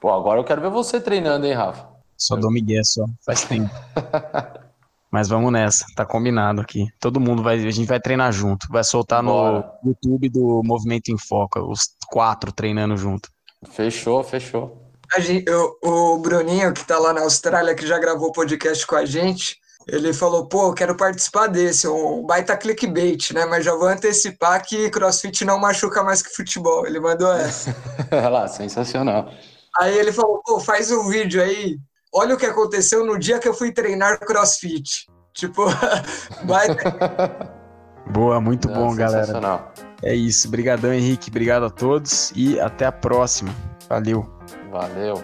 Pô, agora eu quero ver você treinando, hein, Rafa? Só dou migué, só. Faz tempo. Mas vamos nessa, tá combinado aqui. Todo mundo vai, a gente vai treinar junto. Vai soltar Bora. no YouTube do Movimento em Foco, os quatro treinando junto. Fechou, fechou. A gente, eu- o Bruninho, que tá lá na Austrália, que já gravou podcast com a gente, ele falou, pô, eu quero participar desse, um baita clickbait, né? Mas já vou antecipar que crossfit não machuca mais que futebol. Ele mandou essa. Olha lá, sensacional. Aí ele falou, pô, faz um vídeo aí. Olha o que aconteceu no dia que eu fui treinar crossfit. Tipo, baita. Boa, muito Não, bom, galera. Sensacional. É isso. Obrigadão, Henrique. Obrigado a todos e até a próxima. Valeu. Valeu.